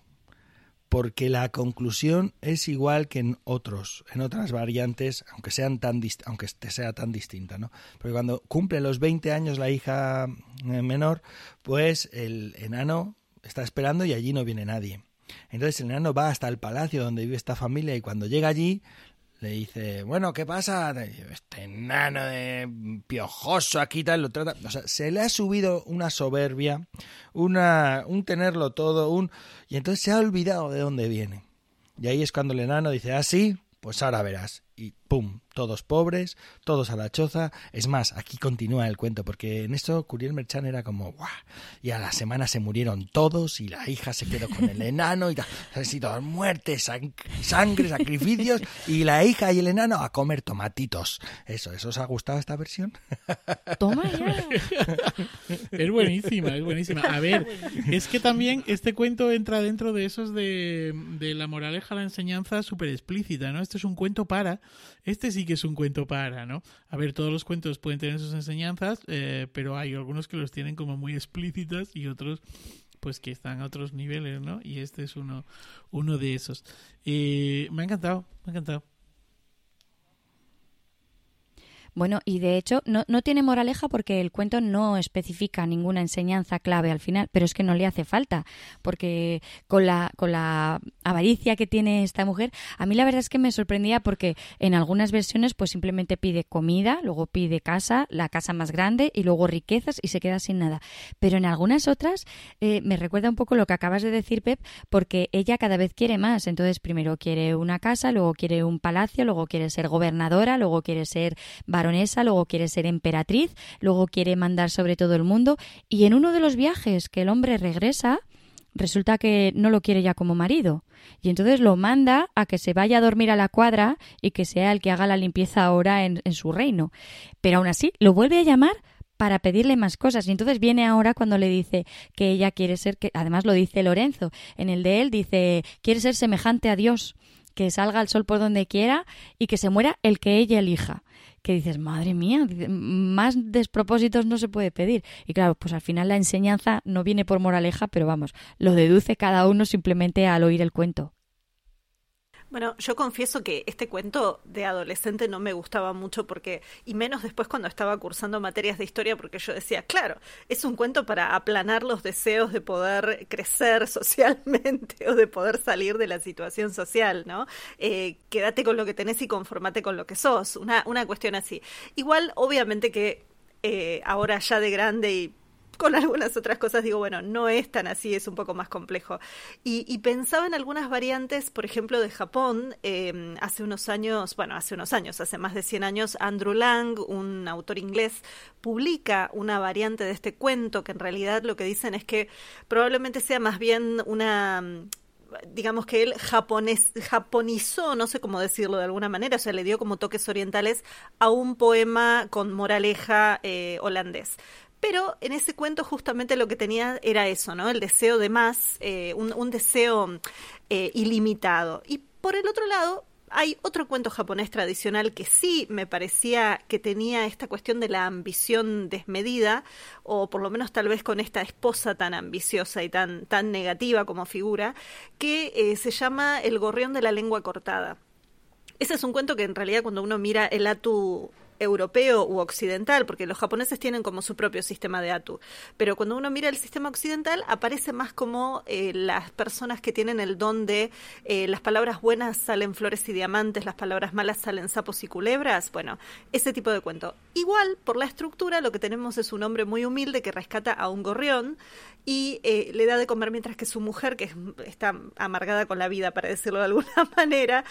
Porque la conclusión es igual que en otros, en otras variantes, aunque sean tan aunque este sea tan distinta, ¿no? Porque cuando cumple los 20 años la hija eh, menor, pues el enano está esperando y allí no viene nadie. Entonces el enano va hasta el palacio donde vive esta familia y cuando llega allí le dice, bueno, ¿qué pasa? Este enano de piojoso aquí tal, lo trata. O sea, se le ha subido una soberbia, una, un tenerlo todo, un. Y entonces se ha olvidado de dónde viene. Y ahí es cuando el enano dice, ah, sí, pues ahora verás. Y pum, todos pobres, todos a la choza. Es más, aquí continúa el cuento, porque en esto Curiel Merchan era como, ¡guau! Y a la semana se murieron todos y la hija se quedó con el enano y tal. Sido muertes, sang- sangre, sacrificios y la hija y el enano a comer tomatitos. Eso, ¿eso os ha gustado esta versión? Toma ya. [laughs] Es buenísima, es buenísima. A ver, es que también este cuento entra dentro de esos de, de la moraleja, la enseñanza súper explícita, ¿no? Este es un cuento para Este sí que es un cuento para, ¿no? A ver, todos los cuentos pueden tener sus enseñanzas, eh, pero hay algunos que los tienen como muy explícitas y otros pues que están a otros niveles, ¿no? Y este es uno, uno de esos. Eh, me ha encantado, me ha encantado. Bueno, y de hecho no, no tiene moraleja porque el cuento no especifica ninguna enseñanza clave al final, pero es que no le hace falta, porque con la, con la avaricia que tiene esta mujer, a mí la verdad es que me sorprendía porque en algunas versiones pues simplemente pide comida, luego pide casa, la casa más grande y luego riquezas y se queda sin nada. Pero en algunas otras eh, me recuerda un poco lo que acabas de decir, Pep, porque ella cada vez quiere más. Entonces primero quiere una casa, luego quiere un palacio, luego quiere ser gobernadora, luego quiere ser luego quiere ser emperatriz, luego quiere mandar sobre todo el mundo y en uno de los viajes que el hombre regresa, resulta que no lo quiere ya como marido. Y entonces lo manda a que se vaya a dormir a la cuadra y que sea el que haga la limpieza ahora en, en su reino. Pero aún así lo vuelve a llamar para pedirle más cosas. Y entonces viene ahora cuando le dice que ella quiere ser, que además lo dice Lorenzo, en el de él dice, quiere ser semejante a Dios, que salga el sol por donde quiera y que se muera el que ella elija que dices, madre mía, más despropósitos no se puede pedir. Y claro, pues al final la enseñanza no viene por moraleja, pero vamos, lo deduce cada uno simplemente al oír el cuento. Bueno, yo confieso que este cuento de adolescente no me gustaba mucho porque, y menos después cuando estaba cursando materias de historia, porque yo decía, claro, es un cuento para aplanar los deseos de poder crecer [laughs] socialmente o de poder salir de la situación social, ¿no? Eh, quédate con lo que tenés y conformate con lo que sos, una, una cuestión así. Igual, obviamente que eh, ahora ya de grande y con algunas otras cosas digo, bueno, no es tan así, es un poco más complejo. Y, pensaba en algunas variantes, por ejemplo, de Japón. Em, hace unos años, bueno, hace unos años, hace más de 100 años, Andrew Lang, un autor inglés, publica una variante de este cuento que en realidad lo que dicen es que probablemente sea más bien una digamos que él japonés, japonizó, no sé cómo decirlo de alguna manera, o sea, le dio como toques orientales a un poema con moraleja eh, holandés. Pero en ese cuento justamente lo que tenía era eso, ¿no? El deseo de más, eh, un, deseo eh, ilimitado. Y por el otro lado, hay otro cuento japonés tradicional que sí me parecía que tenía esta cuestión de la ambición desmedida, o por lo menos tal vez con esta esposa tan ambiciosa y tan, tan negativa como figura, que eh, se llama El gorrión de la lengua cortada. Ese es un cuento que en realidad cuando uno mira el atu europeo u occidental, porque los japoneses tienen como su propio sistema de atu, pero cuando uno mira el sistema occidental aparece más como eh, las personas que tienen el don de eh, las palabras buenas salen flores y diamantes, las palabras malas salen sapos y culebras, bueno, ese tipo de cuento. Igual, por la estructura, lo que tenemos es un hombre muy humilde que rescata a un gorrión y eh, le da de comer mientras que su mujer, que está amargada con la vida, para decirlo de alguna [laughs] manera,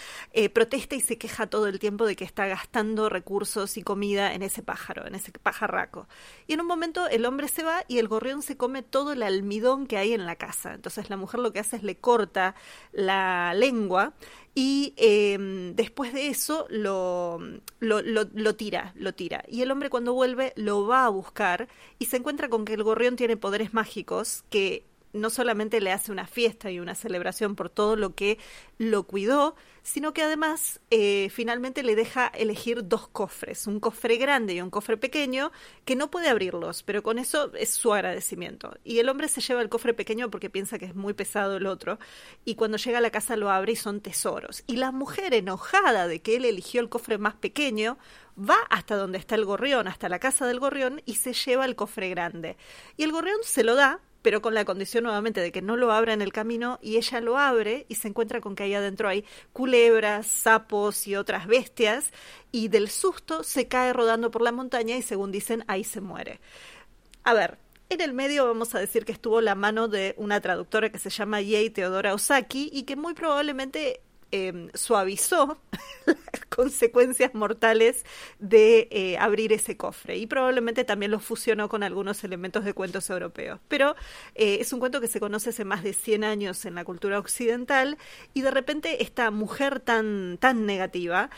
protesta y se queja todo el tiempo de que está gastando recursos y comida en ese pájaro, en ese pajarraco. Y en un momento el hombre se va y el gorrión se come todo el almidón que hay en la casa. Entonces la mujer lo que hace es le corta la lengua y em, después de eso lo, lo, lo, tira, lo tira. Y el hombre cuando vuelve lo va a buscar y se encuentra con que el gorrión tiene poderes mágicos que no solamente le hace una fiesta y una celebración por todo lo que lo cuidó, sino que además eh, finalmente le deja elegir dos cofres, un cofre grande y un cofre pequeño, que no puede abrirlos, pero con eso es su agradecimiento. Y el hombre se lleva el cofre pequeño porque piensa que es muy pesado el otro, y cuando llega a la casa lo abre y son tesoros. Y la mujer, enojada de que él eligió el cofre más pequeño, va hasta donde está el gorrión, hasta la casa del gorrión, y se lleva el cofre grande. Y el gorrión se lo da, pero con la condición nuevamente de que no lo abra en el camino y ella lo abre y se encuentra con que ahí adentro hay culebras, sapos y otras bestias y del susto se cae rodando por la montaña y según dicen ahí se muere. A ver, en el medio vamos a decir que estuvo la mano de una traductora que se llama Yei Teodora Osaki y que muy probablemente eh, suavizó [laughs] [laughs] consecuencias mortales de eh, abrir ese cofre y probablemente también lo fusionó con algunos elementos de cuentos europeos. Pero eh, es un cuento que se conoce hace más de 100 años en la cultura occidental y de repente esta mujer tan, tan negativa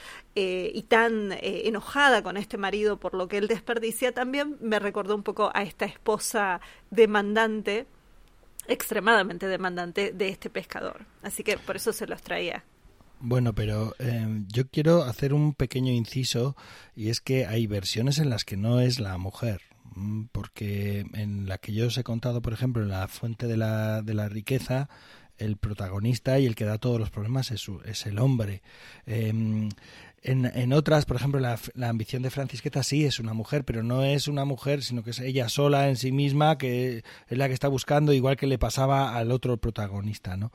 y tan enojada con este marido por lo que él desperdicia también me recordó un poco a esta esposa demandante extremadamente demandante de este pescador. Así que por eso se los traía. Bueno, pero eh, yo quiero hacer un pequeño inciso y es que hay versiones en las que no es la mujer, mm, porque en la que yo os he contado, por ejemplo, en la fuente de la, de la riqueza, el protagonista y el que da todos los problemas es, es el hombre. Em, en, en, otras, por ejemplo, la, la, ambición de Francisqueta sí es una mujer, pero no es una mujer, sino que es ella sola en sí misma, que es la que está buscando, igual que le pasaba al otro protagonista, ¿no?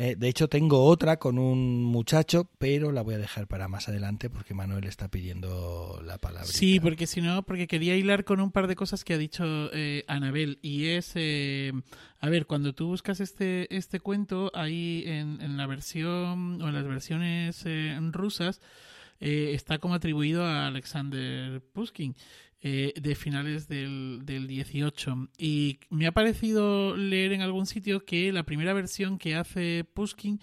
Eh, de hecho, tengo otra con un muchacho, pero la voy a dejar para más adelante porque Manuel está pidiendo la palabra. Sí, porque si no, porque quería hilar con un par de cosas que ha dicho eh, Anabel. Y es, eh, a ver, cuando tú buscas este, este cuento, ahí en, en la versión o en las versiones eh, rusas, eh, está como atribuido a Alexander Pushkin. Eh, de finales del, del 18. Y me ha parecido leer en algún sitio que la primera versión que hace Pushkin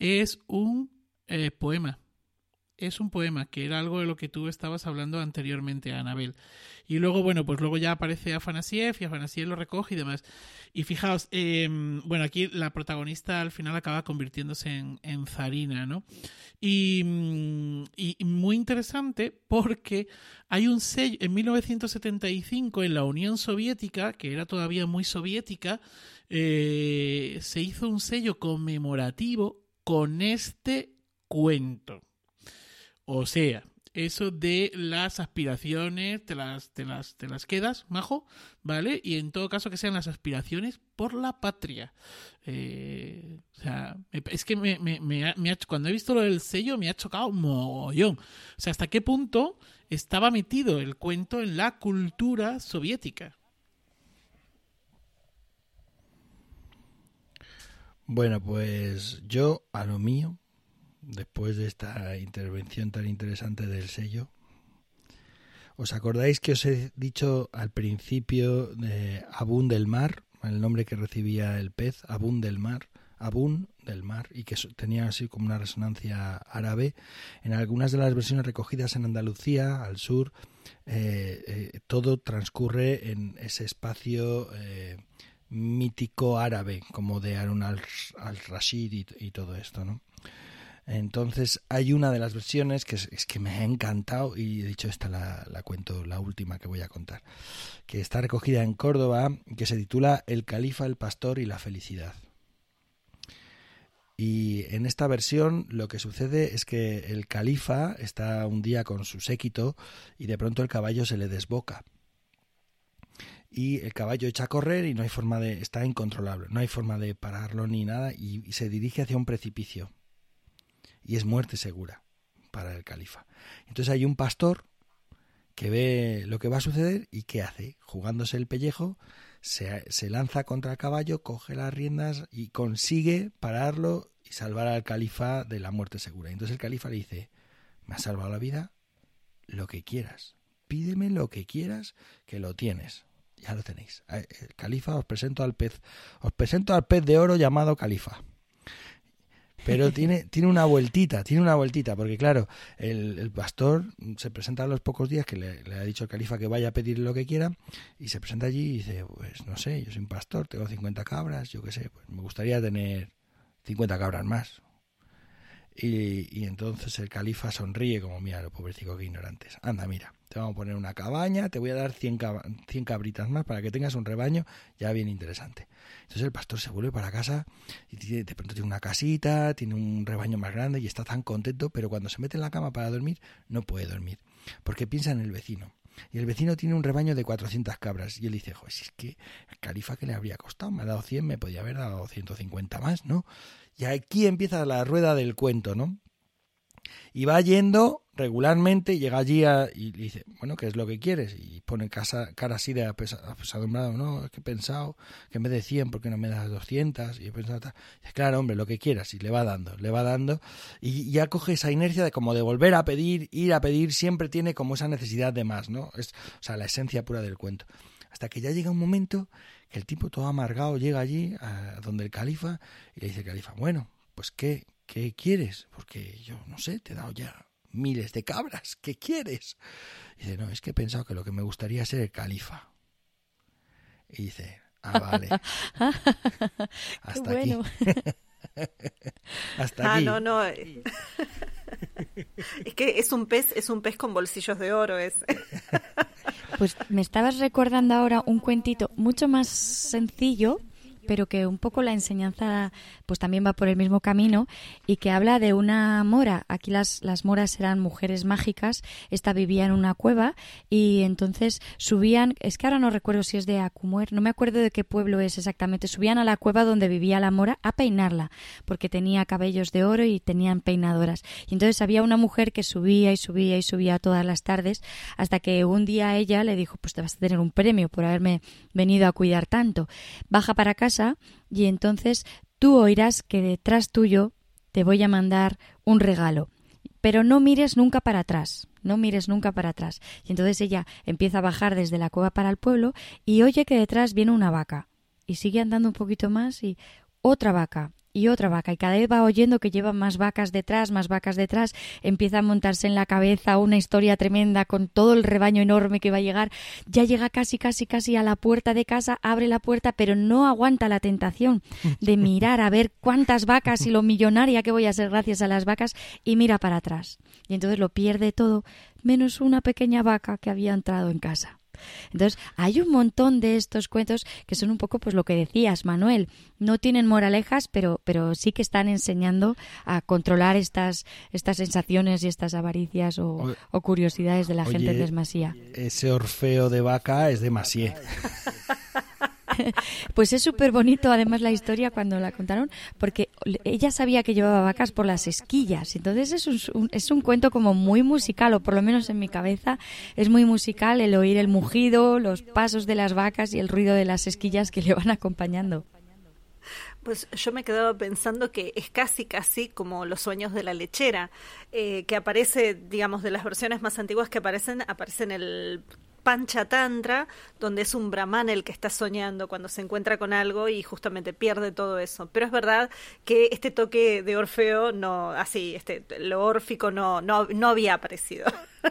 es un eh, poema. Es un poema, que era algo de lo que tú estabas hablando anteriormente, Anabel. Y luego, bueno, pues luego ya aparece Afanasiev y Afanasiev lo recoge y demás. Y fijaos, eh, bueno, aquí la protagonista al final acaba convirtiéndose en, Zarina, ¿no? Y, y, muy interesante porque hay un sello en 1975 en la Unión Soviética, que era todavía muy soviética, eh, se hizo un sello conmemorativo con este cuento. O sea, eso de las aspiraciones, te las, te las, te las quedas, majo, ¿vale? Y en todo caso que sean las aspiraciones por la patria. Eh, o sea, es que me, me, ha, cuando he visto lo del sello me ha chocado mogollón. O sea, hasta qué punto estaba metido el cuento en la cultura soviética. Bueno, pues yo a lo mío después de esta intervención tan interesante del sello. ¿Os acordáis que os he dicho al principio de Abún del Mar, el nombre que recibía el pez, Abún del Mar, Abún del Mar, y que tenía así como una resonancia árabe? En algunas de las versiones recogidas en Andalucía, al sur, eh, eh, todo transcurre en ese espacio eh, mítico árabe, como de Harun al-Rashid y, y todo esto, ¿no? Entonces hay una de las versiones que es, que me ha encantado y he dicho esta la, la, cuento, la última que voy a contar, que está recogida en Córdoba, que se titula El califa, el pastor y la felicidad. Y en esta versión lo que sucede es que el califa está un día con su séquito y de pronto el caballo se le desboca. Y el caballo echa a correr y no hay forma de... está incontrolable, no hay forma de pararlo ni nada y, y se dirige hacia un precipicio y es muerte segura para el califa. Entonces hay un pastor que ve lo que va a suceder y ¿qué hace? Jugándose el pellejo, se, se, lanza contra el caballo, coge las riendas y consigue pararlo y salvar al califa de la muerte segura. Entonces el califa le dice, me has salvado la vida, lo que quieras, pídeme lo que quieras, que lo tienes. Ya lo tenéis. El califa os presento al pez, os presento al pez de oro llamado califa. Pero tiene, tiene una vueltita, tiene una vueltita, porque claro, el, el pastor se presenta a los pocos días que le, ha dicho al califa que vaya a pedir lo que quiera, y se presenta allí y dice, pues no sé, yo soy un pastor, tengo 50 cabras, yo qué sé, pues me gustaría tener 50 cabras más. Y, y entonces el califa sonríe como, mira, los pobrecicos que ignorantes. Anda, mira, te vamos a poner una cabaña, te voy a dar 100, cab 100 cabritas más para que tengas un rebaño ya bien interesante. Entonces el pastor se vuelve para casa y tiene, de pronto tiene una casita, tiene un rebaño más grande y está tan contento, pero cuando se mete en la cama para dormir no puede dormir, porque piensa en el vecino. Y el vecino tiene un rebaño de 400 cabras. Y él dice, joder, si es que el califa que le habría costado, me ha dado 100, me podía haber dado 150 más, ¿no? Y aquí empieza la rueda del cuento, ¿no? Y va yendo regularmente, llega allí a, y dice, bueno, ¿qué es lo que quieres? Y pone casa, cara así de apesadumbrado, no, es que he pensado que en vez de 100, ¿por qué no me das 200? Y he pensado, claro, hombre, lo que quieras, y le va dando, le va dando, y ya coge esa inercia de como de volver a pedir, ir a pedir, siempre tiene como esa necesidad de más, ¿no? Es, o sea, la esencia pura del cuento. Hasta que ya llega un momento el tipo todo amargado llega allí, a donde el califa, y le dice el califa, bueno, pues ¿qué, qué quieres? Porque yo no sé, te he dado ya miles de cabras, ¿qué quieres? Y dice, no, es que he pensado que lo que me gustaría es ser el califa. Y dice, ah, vale. [laughs] Hasta bueno. aquí. [laughs] Hasta Ah, aquí. no, no. [laughs] [laughs] es que es un pez, es un pez con bolsillos de oro, es. Pues me estabas recordando ahora un cuentito mucho más sencillo, pero que un poco la enseñanza pues también va por el mismo camino y que habla de una mora. Aquí las, las moras eran mujeres mágicas, esta vivía en una cueva y entonces subían, es que ahora no recuerdo si es de Acumuer, no me acuerdo de qué pueblo es exactamente, subían a la cueva donde vivía la mora a peinarla, porque tenía cabellos de oro y tenían peinadoras. Y entonces había una mujer que subía y subía y subía todas las tardes hasta que un día ella le dijo, pues te vas a tener un premio por haberme venido a cuidar tanto. Baja para casa y entonces tú oirás que detrás tuyo te voy a mandar un regalo. Pero no mires nunca para atrás, no mires nunca para atrás. Y entonces ella empieza a bajar desde la cueva para el pueblo y oye que detrás viene una vaca. Y sigue andando un poquito más y otra vaca y otra vaca y cada vez va oyendo que lleva más vacas detrás, más vacas detrás, empieza a montarse en la cabeza una historia tremenda con todo el rebaño enorme que va a llegar, ya llega casi casi casi a la puerta de casa, abre la puerta, pero no aguanta la tentación de [laughs] mirar a ver cuántas vacas y lo millonaria que voy a ser gracias a las vacas y mira para atrás. Y entonces lo pierde todo, menos una pequeña vaca que había entrado en casa. Entonces, hay un montón de estos cuentos que son un poco pues lo que decías, Manuel, no tienen moralejas, pero pero sí que están enseñando a controlar estas estas sensaciones y estas avaricias o, Oye, o curiosidades de la gente oye, desmasía. Ese Orfeo de vaca es de Masier. [laughs] [laughs] Pues es súper bonito además la historia cuando la contaron, porque ella sabía que llevaba vacas por las esquillas. Entonces es un, es un cuento como muy musical, o por lo menos en mi cabeza es muy musical el oír el mugido, los pasos de las vacas y el ruido de las esquillas que le van acompañando. Pues yo me quedaba pensando que es casi, casi como los sueños de la lechera, eh, que aparece, digamos, de las versiones más antiguas que aparecen, aparece en el Panchatantra, donde es un brahman el que está soñando cuando se encuentra con algo y justamente pierde todo eso. Pero es verdad que este toque de Orfeo, no, así, este, lo órfico no, no, no había aparecido. [laughs]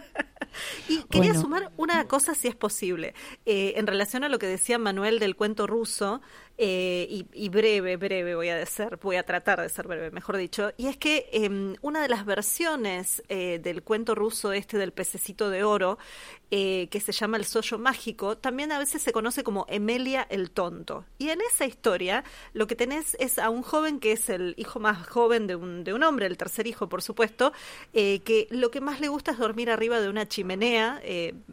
Y quería Bueno. sumar una cosa, si es posible, eh, en relación a lo que decía Manuel del cuento ruso, eh, y, y breve, breve voy a ser, voy a tratar de ser breve, mejor dicho, y es que eh, una de las versiones eh, del cuento ruso este del pececito de oro, eh, que se llama El Sollo Mágico, también a veces se conoce como Emelia el Tonto. Y en esa historia lo que tenés es a un joven que es el hijo más joven de un, de un hombre, el tercer hijo, por supuesto, eh, que lo que más le gusta es dormir arriba de una chimenea,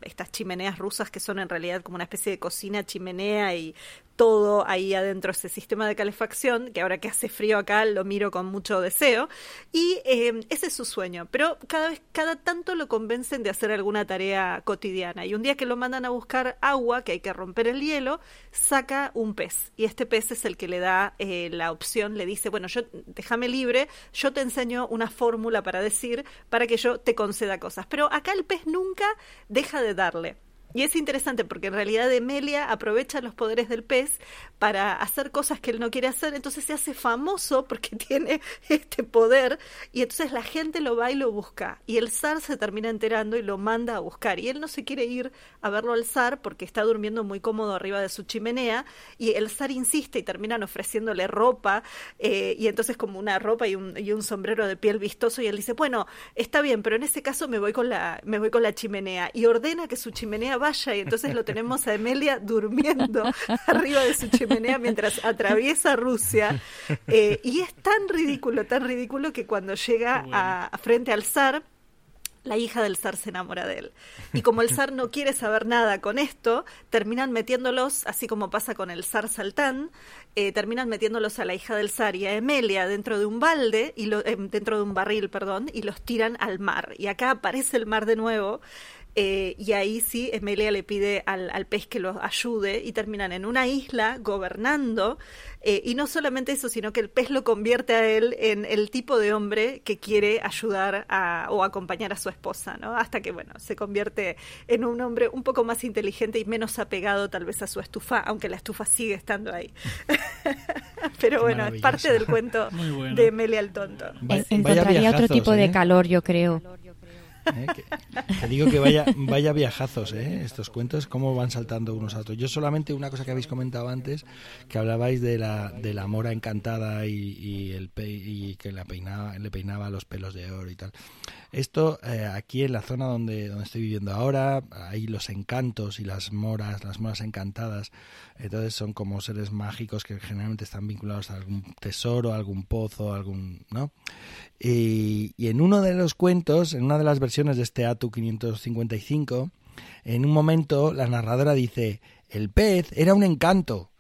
estas chimeneas rusas que son en realidad como una especie de cocina chimenea y todo ahí adentro ese sistema de calefacción, que ahora que hace frío acá lo miro con mucho deseo, y eh, ese es su sueño, pero cada vez, cada tanto lo convencen de hacer alguna tarea cotidiana, y un día que lo mandan a buscar agua, que hay que romper el hielo, saca un pez, y este pez es el que le da eh, la opción, le dice, bueno, yo déjame libre, yo te enseño una fórmula para decir, para que yo te conceda cosas, pero acá el pez nunca deja de darle. Y es interesante porque en realidad Emelia aprovecha los poderes del pez para hacer cosas que él no quiere hacer, entonces se hace famoso porque [laughs] tiene este poder y entonces la gente lo va y lo busca. Y el zar se termina enterando y lo manda a buscar. Y él no se quiere ir a verlo al zar porque está durmiendo muy cómodo arriba de su chimenea y el zar insiste y terminan ofreciéndole ropa eh, y entonces como una ropa y un, y un sombrero de piel vistoso y él dice bueno está bien pero en ese caso me voy con la me voy con la chimenea y ordena que su chimenea vaya y entonces lo tenemos a Emelia durmiendo [laughs] arriba de su chimenea mientras atraviesa Rusia eh, y es tan ridículo tan ridículo que cuando llega a, a frente al zar la hija del zar se enamora de él. Y como el zar no quiere saber nada con esto, terminan metiéndolos, así como pasa con el zar Saltán, eh, terminan metiéndolos a la hija del zar y a Emelia dentro de un balde, y lo, eh, dentro de un barril, perdón, y los tiran al mar. Y acá aparece el mar de nuevo. Eh, y ahí sí, Emelia le pide al, al pez que los ayude y terminan en una isla gobernando. eh, y no solamente eso, sino que el pez lo convierte a él en el tipo de hombre que quiere ayudar a, o acompañar a su esposa, ¿no? Hasta que, bueno, se convierte en un hombre un poco más inteligente y menos apegado tal vez a su estufa, aunque la estufa sigue estando ahí. [laughs] Pero Qué bueno, es parte del cuento bueno. de Emelia el Tonto. Encontraría otro tipo de ¿eh? calor, yo creo. ¿Eh? Que, digo que vaya, vaya viajazos, ¿eh? estos cuentos, cómo van saltando unos a otros. Yo solamente una cosa que habéis comentado antes, que hablabais de la, de la mora encantada y, el y que la peinaba, le peinaba los pelos de oro y tal. Esto eh, aquí en la zona donde, donde estoy viviendo ahora, hay los encantos y las moras, las moras encantadas, entonces son como seres mágicos que generalmente están vinculados a algún tesoro, algún pozo, algún, ¿no? Y, y en uno de los cuentos, en una de las versiones de este Atu 555, en un momento la narradora dice, el pez era un encanto.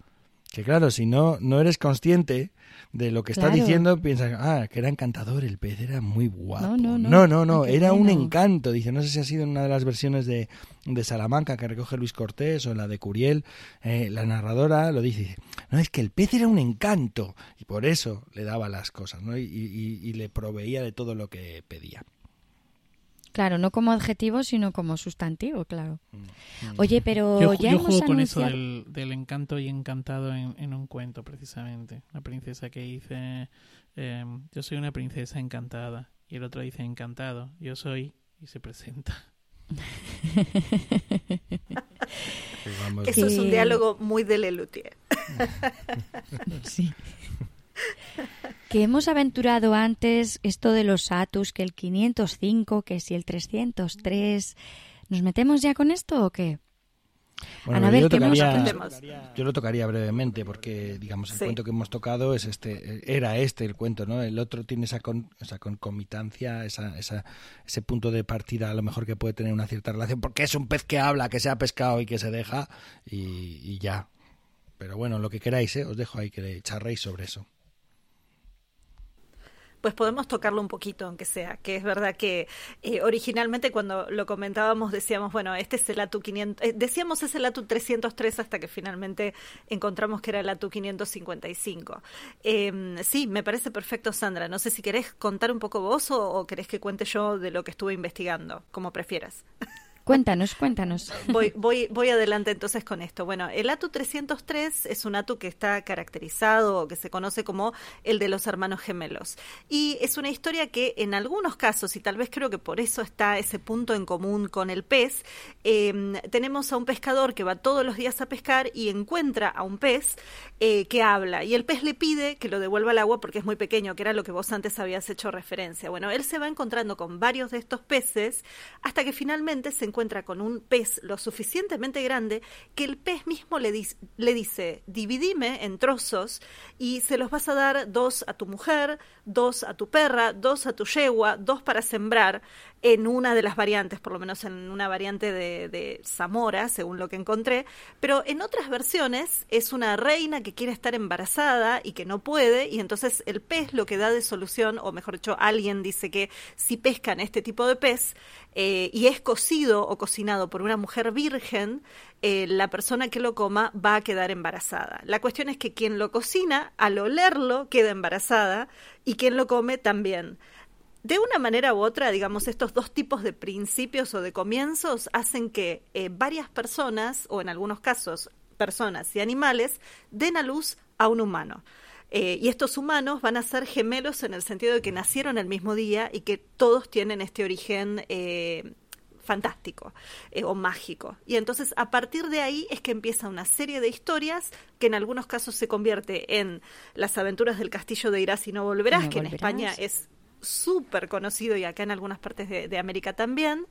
Que claro, si no, no eres consciente, de lo que está diciendo, piensa, ah, que era encantador, el pez era muy guapo. No, no, no, era un encanto. Dice, no sé si ha sido en una de las versiones de, de Salamanca que recoge Luis Cortés o la de Curiel, eh, la narradora lo dice, no, es que el pez era un encanto y por eso le daba las cosas, ¿no? y le proveía de todo lo que pedía. Claro, no como adjetivo, sino como sustantivo, claro. Mm. Oye, pero yo, ya juego con eso del, encanto y encantado en, un cuento, precisamente. La princesa que dice, em, yo soy una princesa encantada. Y el otro dice, encantado, yo soy, y se presenta. Eso es un diálogo muy de Lelutier. [laughs] sí [laughs] que hemos aventurado antes esto de los Atus, que el 505, que si el 303. ¿Nos metemos ya con esto o qué? Bueno, yo, lo tocaría, yo, lo tocaría, brevemente porque, digamos, el cuento que hemos tocado es este, era este el cuento, ¿no? El otro tiene esa, esa concomitancia, esa, esa, ese punto de partida a lo mejor que puede tener una cierta relación porque es un pez que habla, que se ha pescado y que se deja y, y ya. Pero bueno, lo que queráis, ¿eh? os dejo ahí que charréis sobre eso pues podemos tocarlo un poquito, aunque sea, que es verdad que eh, originalmente cuando lo comentábamos decíamos, bueno, este es el ATU 500, eh, decíamos es el ATU 303 hasta que finalmente encontramos que era el ATU 555. Em, sí, me parece perfecto, Sandra. No sé si querés contar un poco vos o, o querés que cuente yo de lo que estuve investigando, como prefieras. [laughs] Cuéntanos, cuéntanos. Voy, voy, voy adelante entonces con esto. Bueno, el ATU 303 es un ATU que está caracterizado o que se conoce como el de los hermanos gemelos. Y es una historia que en algunos casos, y tal vez creo que por eso está ese punto en común con el pez, em, tenemos a un pescador que va todos los días a pescar y encuentra a un pez eh, que habla. Y el pez le pide que lo devuelva al agua porque es muy pequeño, que era lo que vos antes habías hecho referencia. Bueno, él se va encontrando con varios de estos peces hasta que finalmente se encuentra con un pez lo suficientemente grande que el pez mismo le, le dice, dividime en trozos y se los vas a dar dos a tu mujer, dos a tu perra, dos a tu yegua, dos para sembrar en una de las variantes, por lo menos en una variante de, de, Zamora, según lo que encontré, pero en otras versiones es una reina que quiere estar embarazada y que no puede, y entonces el pez lo que da de solución, o mejor dicho, alguien dice que si pescan este tipo de pez eh, y es cocido o cocinado por una mujer virgen, eh, la persona que lo coma va a quedar embarazada. La cuestión es que quien lo cocina, al olerlo, queda embarazada y quien lo come también. De una manera u otra, digamos, estos dos tipos de principios o de comienzos hacen que eh, varias personas, o en algunos casos personas y animales, den a luz a un humano. Eh, y estos humanos van a ser gemelos en el sentido de que nacieron el mismo día y que todos tienen este origen eh, fantástico o mágico. Y entonces a partir de ahí es que empieza una serie de historias que en algunos casos se convierte en las aventuras del castillo de Irás y no volverás, que en España es súper conocido y acá en algunas partes de, América también,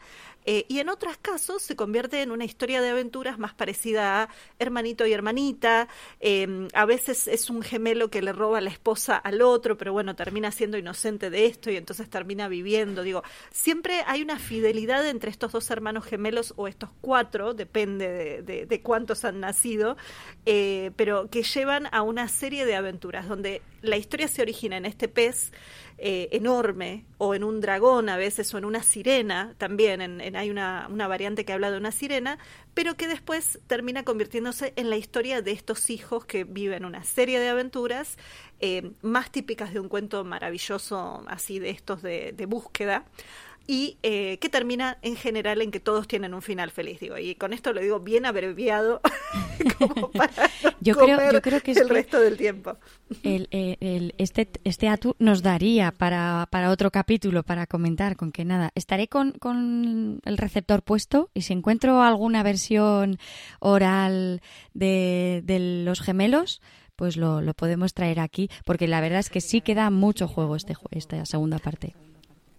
eh, y en otros casos se convierte en una historia de aventuras más parecida a hermanito y hermanita, em, a veces es un gemelo que le roba la esposa al otro, pero bueno, termina siendo inocente de esto y entonces termina viviendo, digo, siempre hay una fidelidad entre estos dos hermanos gemelos o estos cuatro, depende de, cuántos han nacido, eh, pero que llevan a una serie de aventuras donde la historia se origina en este pez, eh, enorme, o en un dragón a veces, o en una sirena, también en, hay una, variante que habla de una sirena, pero que después termina convirtiéndose en la historia de estos hijos que viven una serie de aventuras eh, más típicas de un cuento maravilloso así de estos de, búsqueda. Y eh, que termina en general en que todos tienen un final feliz, digo, y con esto lo digo bien abreviado, [laughs] como [laughs] para yo, creo, yo creo que es el resto del tiempo. El, el, este, este atu nos daría para, para otro capítulo, para comentar, con que nada, estaré con, con el receptor puesto y si encuentro alguna versión oral de, de los gemelos, pues lo, lo, podemos traer aquí, porque la verdad es que sí queda mucho juego este, esta segunda parte.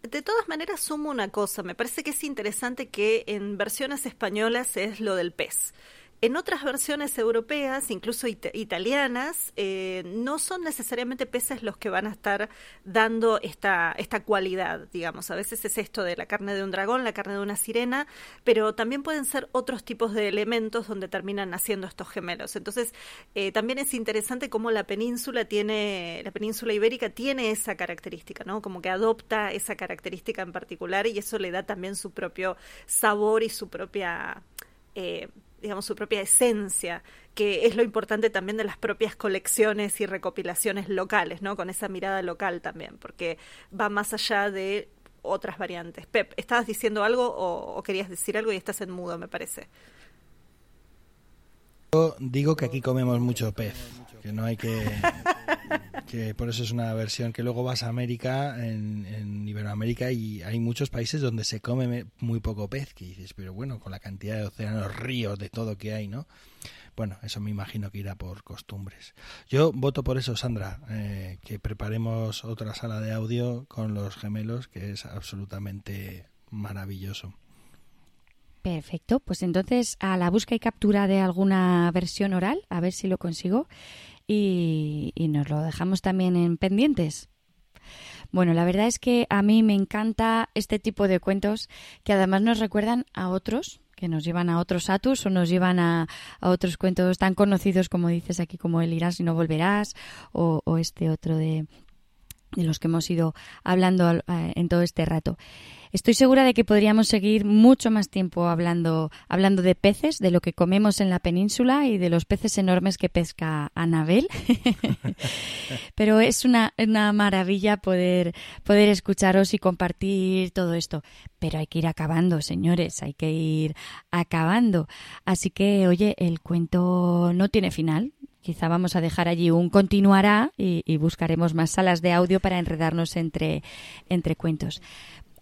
De todas maneras, sumo una cosa. Me parece que es interesante que en versiones españolas es lo del pez. En otras versiones europeas, incluso italianas, eh, no son necesariamente peces los que van a estar dando esta, esta cualidad, digamos. A veces es esto de la carne de un dragón, la carne de una sirena, pero también pueden ser otros tipos de elementos donde terminan naciendo estos gemelos. Entonces, eh, también es interesante cómo la península tiene, la península ibérica tiene esa característica, ¿no? Como que adopta esa característica en particular y eso le da también su propio sabor y su propia... Eh, digamos, su propia esencia, que es lo importante también de las propias colecciones y recopilaciones locales, ¿no? Con esa mirada local también, porque va más allá de otras variantes. Pep, ¿estabas diciendo algo o, querías decir algo y estás en mudo, me parece? Yo digo que aquí comemos mucho pez, que no hay que... que por eso es una versión que luego vas a América, en, en, Iberoamérica, y hay muchos países donde se come muy poco pez, que dices, pero bueno, con la cantidad de océanos, ríos, de todo que hay, ¿no? Bueno, eso me imagino que irá por costumbres. Yo voto por eso, Sandra, eh, que preparemos otra sala de audio con los gemelos, que es absolutamente maravilloso. Perfecto, pues entonces a la búsqueda y captura de alguna versión oral, a ver si lo consigo y, nos lo dejamos también en pendientes. Bueno, la verdad es que a mí me encanta este tipo de cuentos que además nos recuerdan a otros, que nos llevan a otros atus o nos llevan a, otros cuentos tan conocidos como dices aquí, como El irás y no volverás, o, o este otro de, de los que hemos ido hablando eh, en todo este rato. Estoy segura de que podríamos seguir mucho más tiempo hablando, hablando de peces, de lo que comemos en la península y de los peces enormes que pesca Anabel. [laughs] Pero es una, una maravilla poder, poder escucharos y compartir todo esto. Pero hay que ir acabando, señores, hay que ir acabando. Así que, oye, el cuento no tiene final, quizá vamos a dejar allí un continuará y, y, buscaremos más salas de audio para enredarnos entre, entre cuentos.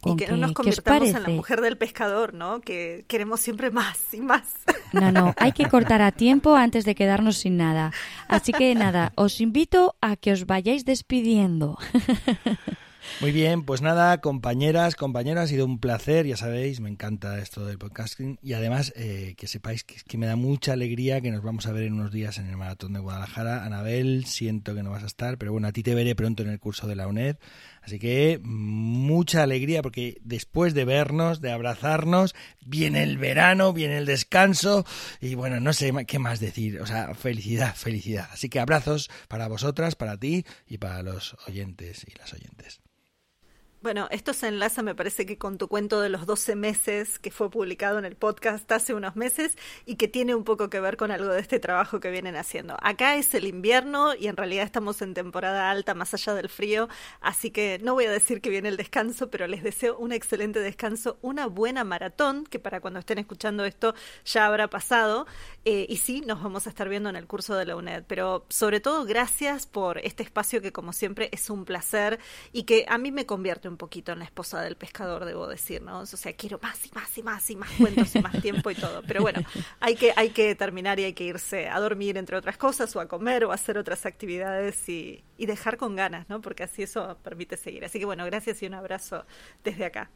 Y que no nos convirtamos en la mujer del pescador, ¿no? Que queremos siempre más y más. No, no, hay que cortar a tiempo antes de quedarnos sin nada. Así que nada, os invito a que os vayáis despidiendo. [laughs] Muy bien, pues nada, compañeras, compañeros, ha sido un placer, ya sabéis, me encanta esto del podcasting y además eh, que sepáis que, que, me da mucha alegría que nos vamos a ver en unos días en el Maratón de Guadalajara. Anabel, siento que no vas a estar, pero bueno, a ti te veré pronto en el curso de la UNED. Así que mucha alegría porque después de vernos, de abrazarnos, viene el verano, viene el descanso y bueno, no sé qué más decir. O sea, felicidad, felicidad. Así que abrazos para vosotras, para ti y para los oyentes y las oyentes. Bueno, esto se enlaza, me parece que con tu cuento de los 12 meses que fue publicado en el podcast hace unos meses y que tiene un poco que ver con algo de este trabajo que vienen haciendo. Acá es el invierno y en realidad estamos en temporada alta más allá del frío, así que no voy a decir que viene el descanso, pero les deseo un excelente descanso, una buena maratón, que para cuando estén escuchando esto ya habrá pasado, eh, y sí, nos vamos a estar viendo en el curso de la UNED, pero sobre todo gracias por este espacio que como siempre es un placer y que a mí me convierte un poquito en la esposa del pescador, debo decir, ¿no? O sea, quiero más y más y más y más cuentos y más [laughs] tiempo y todo. Pero bueno, hay que, hay que terminar y hay que irse a dormir, entre otras cosas, o a comer o a hacer otras actividades y, y dejar con ganas, ¿no? Porque así eso permite seguir. Así que bueno, gracias y un abrazo desde acá.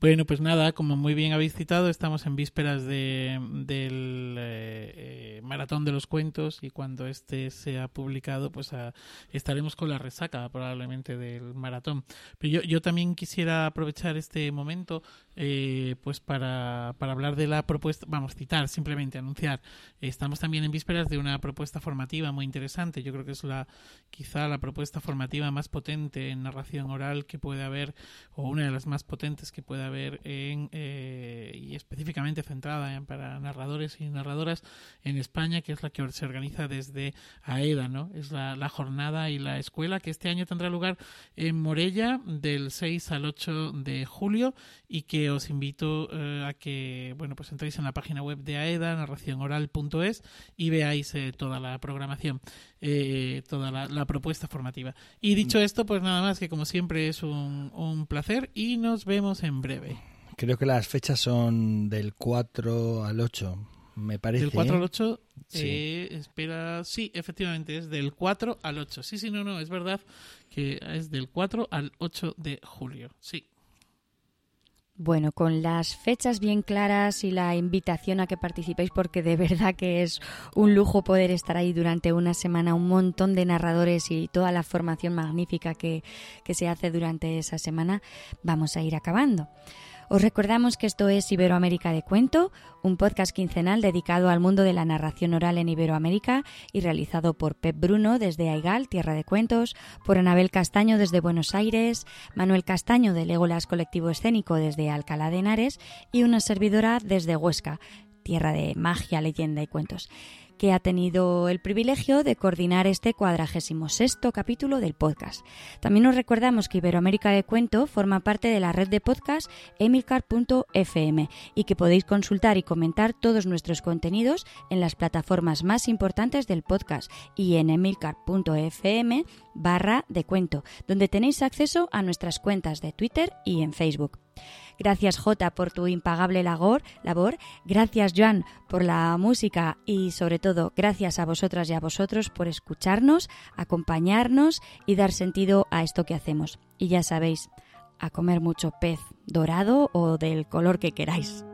Bueno, pues nada, como muy bien habéis citado, estamos en vísperas de, del eh, eh, maratón de los cuentos y cuando este sea publicado, pues a, estaremos con la resaca probablemente del maratón. Pero yo, yo también quisiera aprovechar este momento eh, pues para, para hablar de la propuesta, vamos, citar, simplemente anunciar. Estamos también en vísperas de una propuesta formativa muy interesante. Yo creo que es la quizá la propuesta formativa más potente en narración oral que puede haber, o una de las más potentes que puede haber en, eh, y específicamente centrada para narradores y narradoras en España, que es la que se organiza desde AEDA, ¿no? Es la, jornada y la escuela que este año tendrá lugar en Morella del 6 al 8 de julio y que os invito eh, a que, bueno, pues entréis en la página web de AEDA, narracionoral.es y veáis eh, toda la programación, toda la, la, propuesta formativa. Y dicho mm. esto, pues nada más que como siempre es un, un placer y nos vemos en breve. Creo que las fechas son del 4 al 8, me parece. Del 4 al 8, ¿eh? sí. Eh, espera, sí, efectivamente, es del 4 al 8. Sí, sí, no, no, es verdad que es del 4 al 8 de julio, sí. Bueno, con las fechas bien claras y la invitación a que participéis, porque de [laughs] verdad que es un lujo poder estar ahí durante una semana, un montón de narradores y toda la formación magnífica que, que se hace durante esa semana, vamos a ir acabando. Os recordamos que esto es Iberoamérica de Cuento, un podcast quincenal dedicado al mundo de la narración oral en Iberoamérica y realizado por Pep Bruno desde Aigal, Tierra de Cuentos, por Anabel Castaño desde Buenos Aires, Manuel Castaño de Legolas Colectivo Escénico desde Alcalá de Henares y una servidora desde Huesca, tierra de magia, leyenda y cuentos que ha tenido el privilegio de coordinar este cuadragésimo sexto capítulo del podcast. También os recordamos que Iberoamérica de Cuento forma parte de la red de podcast emilcar.fm y que podéis consultar y comentar todos nuestros contenidos en las plataformas más importantes del podcast y en emilcar.fm barra de cuento, donde tenéis acceso a nuestras cuentas de Twitter y en Facebook. Gracias Jota por tu impagable labor. Gracias Joan por la música y sobre todo gracias a vosotras y a vosotros por escucharnos, acompañarnos y dar sentido a esto que hacemos. Y ya sabéis, a comer mucho pez dorado o del color que queráis.